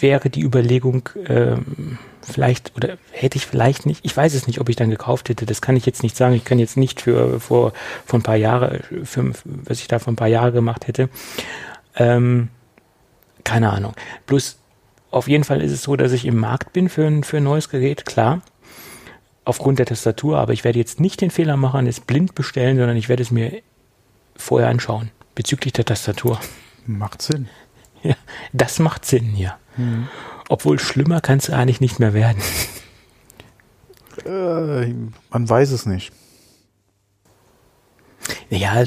wäre die Überlegung ähm, vielleicht oder hätte ich vielleicht nicht, ich weiß es nicht, ob ich dann gekauft hätte, das kann ich jetzt nicht sagen. Ich kann jetzt nicht für vor vor ein paar Jahre, was ich da vor ein paar Jahre gemacht hätte. Ähm, keine Ahnung. Bloß auf jeden Fall ist es so, dass ich im Markt bin für ein, für ein neues Gerät, klar. Aufgrund der Tastatur, aber ich werde jetzt nicht den Fehler machen, es blind bestellen, sondern ich werde es mir vorher anschauen, bezüglich der Tastatur. Macht Sinn. Ja, das macht Sinn, ja. Mhm. Obwohl schlimmer kann es eigentlich nicht mehr werden. Äh, man weiß es nicht. Ja,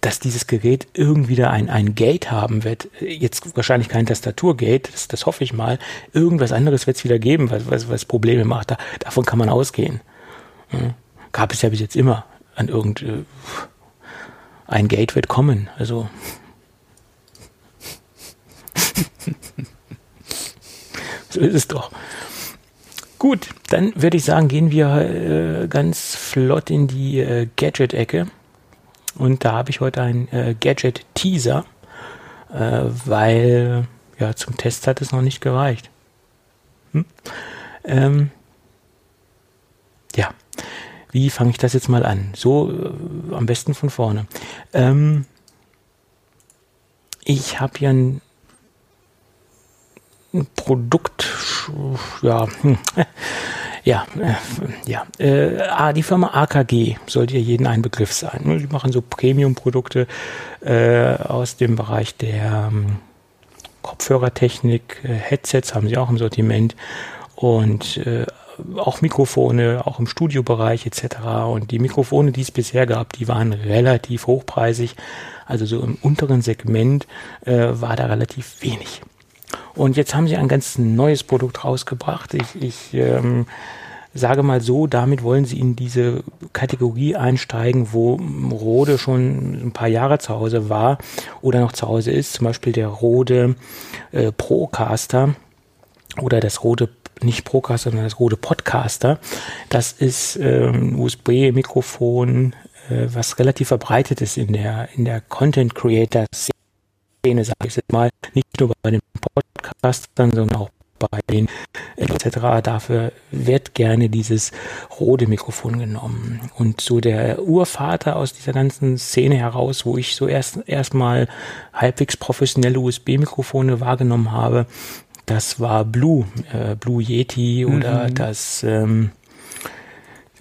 dass dieses Gerät irgendwie da ein, ein Gate haben wird, jetzt wahrscheinlich kein Tastaturgate, das, das hoffe ich mal. Irgendwas anderes wird es wieder geben, was, was, was Probleme macht. Da, davon kann man ausgehen. Ja, gab es ja bis jetzt immer an irgend äh, ein Gate wird kommen. Also so ist es doch. Gut, dann würde ich sagen, gehen wir äh, ganz flott in die äh, Gadget-Ecke. Und da habe ich heute einen äh, Gadget-Teaser, äh, weil ja zum Test hat es noch nicht gereicht. Hm? Ähm, ja, wie fange ich das jetzt mal an? So äh, am besten von vorne. Ähm, ich habe hier ein, ein Produkt, ja, hm, ja, äh, ja. Äh, ah, die Firma AKG sollte ja jeden ein Begriff sein. Die machen so Premium-Produkte äh, aus dem Bereich der ähm, Kopfhörertechnik, äh, Headsets haben sie auch im Sortiment und äh, auch Mikrofone, auch im Studiobereich etc. Und die Mikrofone, die es bisher gab, die waren relativ hochpreisig. Also so im unteren Segment äh, war da relativ wenig. Und jetzt haben sie ein ganz neues Produkt rausgebracht. Ich, ich ähm, sage mal so, damit wollen sie in diese Kategorie einsteigen, wo Rode schon ein paar Jahre zu Hause war oder noch zu Hause ist. Zum Beispiel der Rode äh, Procaster oder das Rode nicht Procaster, sondern das Rode Podcaster. Das ist ähm, USB-Mikrofon, äh, was relativ verbreitet ist in der in der Content Creator Szene, sage ich jetzt mal, nicht nur bei den Podcastern, sondern auch bei den etc. Dafür wird gerne dieses rote Mikrofon genommen. Und so der Urvater aus dieser ganzen Szene heraus, wo ich so erst erstmal halbwegs professionelle USB-Mikrofone wahrgenommen habe, das war Blue, äh, Blue Yeti oder mhm. das ähm,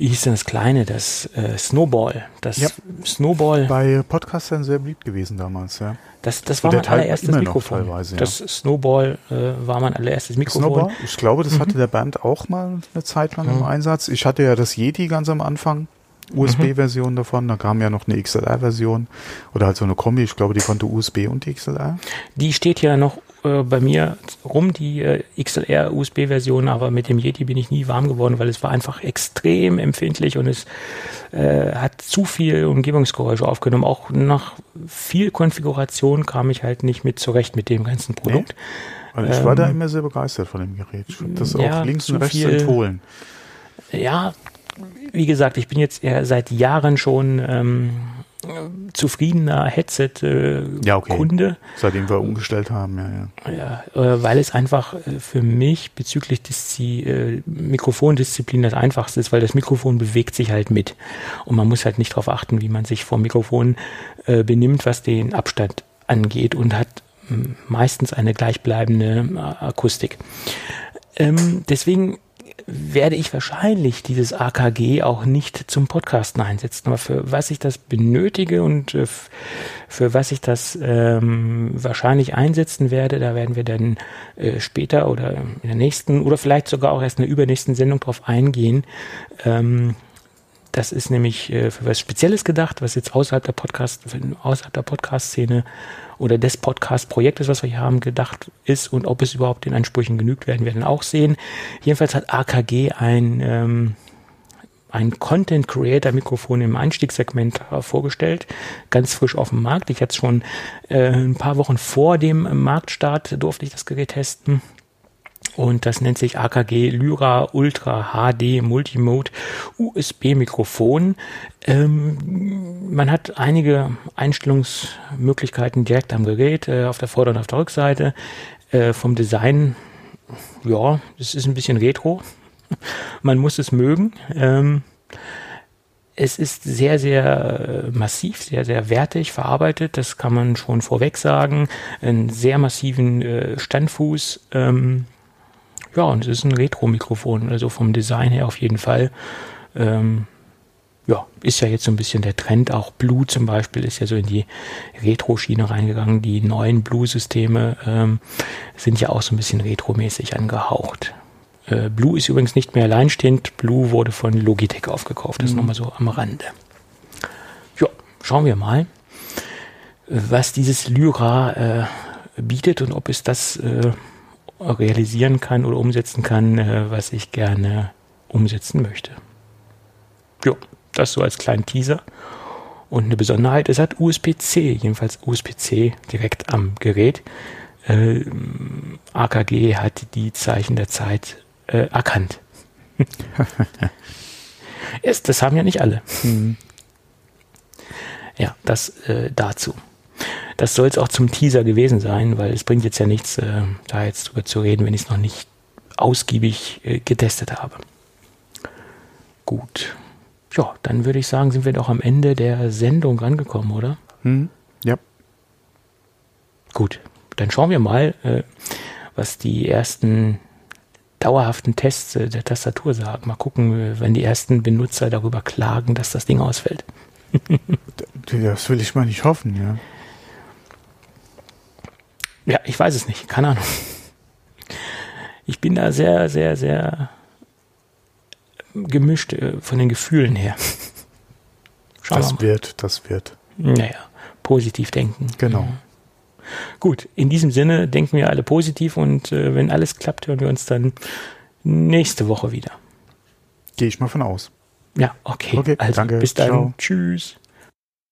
wie hieß denn das kleine, das äh, Snowball. Das ja. Snowball. Bei Podcastern sehr beliebt gewesen damals, ja. Das, das war mein allererstes Mikrofon. Ja. Das Snowball äh, war mein allererstes Mikrofon. Snowball? Ich glaube, das mhm. hatte der Band auch mal eine Zeit lang mhm. im Einsatz. Ich hatte ja das Yeti ganz am Anfang. USB-Version mhm. davon, da kam ja noch eine XLR-Version oder halt so eine Kombi, ich glaube, die konnte USB und XLR. Die steht ja noch äh, bei mir rum, die äh, XLR-USB-Version, aber mit dem Yeti bin ich nie warm geworden, weil es war einfach extrem empfindlich und es äh, hat zu viel Umgebungsgeräusche aufgenommen. Auch nach viel Konfiguration kam ich halt nicht mit zurecht mit dem ganzen Produkt. Nee? Also ich war da ähm, immer sehr begeistert von dem Gerät. Ich das ja, auch links und rechts viel, empfohlen. Ja, wie gesagt, ich bin jetzt seit Jahren schon ähm, zufriedener Headset-Kunde. Äh, ja, okay. Seitdem wir umgestellt haben, ja, ja. ja äh, weil es einfach äh, für mich bezüglich Diszi Mikrofondisziplin das einfachste ist, weil das Mikrofon bewegt sich halt mit. Und man muss halt nicht darauf achten, wie man sich vor Mikrofon benimmt, was den Abstand angeht und hat meistens eine gleichbleibende Akustik. Ähm, deswegen werde ich wahrscheinlich dieses AKG auch nicht zum Podcasten einsetzen. Aber für was ich das benötige und äh, für was ich das ähm, wahrscheinlich einsetzen werde, da werden wir dann äh, später oder in der nächsten oder vielleicht sogar auch erst in der übernächsten Sendung drauf eingehen. Ähm, das ist nämlich äh, für was Spezielles gedacht, was jetzt außerhalb der Podcast, außerhalb der Podcast-Szene oder des Podcast-Projektes, was wir hier haben, gedacht ist und ob es überhaupt den Ansprüchen genügt, werden wir dann auch sehen. Jedenfalls hat AKG ein, ähm, ein Content Creator Mikrofon im Einstiegssegment vorgestellt, ganz frisch auf dem Markt. Ich hatte es schon äh, ein paar Wochen vor dem Marktstart durfte ich das Gerät testen. Und das nennt sich AKG Lyra Ultra HD Multimode USB Mikrofon. Ähm, man hat einige Einstellungsmöglichkeiten direkt am Gerät, äh, auf der Vorder- und auf der Rückseite. Äh, vom Design, ja, es ist ein bisschen retro. man muss es mögen. Ähm, es ist sehr, sehr äh, massiv, sehr, sehr wertig verarbeitet. Das kann man schon vorweg sagen. Einen sehr massiven äh, Standfuß. Ähm, ja, und es ist ein Retro-Mikrofon, also vom Design her auf jeden Fall. Ähm, ja, ist ja jetzt so ein bisschen der Trend. Auch Blue zum Beispiel ist ja so in die Retro-Schiene reingegangen. Die neuen Blue-Systeme ähm, sind ja auch so ein bisschen retromäßig angehaucht. Äh, Blue ist übrigens nicht mehr alleinstehend. Blue wurde von Logitech aufgekauft. Das mhm. nochmal so am Rande. Ja, schauen wir mal, was dieses Lyra äh, bietet und ob es das äh, realisieren kann oder umsetzen kann, äh, was ich gerne umsetzen möchte. Ja, das so als kleinen Teaser. Und eine Besonderheit, es hat USB-C, jedenfalls USB-C direkt am Gerät. Äh, AKG hat die Zeichen der Zeit äh, erkannt. Erst, das haben ja nicht alle. Mhm. Ja, das äh, dazu. Das soll es auch zum Teaser gewesen sein, weil es bringt jetzt ja nichts, äh, da jetzt drüber zu reden, wenn ich es noch nicht ausgiebig äh, getestet habe. Gut. Ja, dann würde ich sagen, sind wir doch am Ende der Sendung angekommen, oder? Hm, ja. Gut, dann schauen wir mal, äh, was die ersten dauerhaften Tests äh, der Tastatur sagen. Mal gucken, äh, wenn die ersten Benutzer darüber klagen, dass das Ding ausfällt. das will ich mal nicht hoffen, ja. Ja, ich weiß es nicht, keine Ahnung. Ich bin da sehr, sehr, sehr gemischt äh, von den Gefühlen her. Schauen das wird, das wird. Naja, positiv denken. Genau. Ja. Gut, in diesem Sinne denken wir alle positiv und äh, wenn alles klappt, hören wir uns dann nächste Woche wieder. Gehe ich mal von aus. Ja, okay. Okay, also danke. bis dann. Ciao. Tschüss.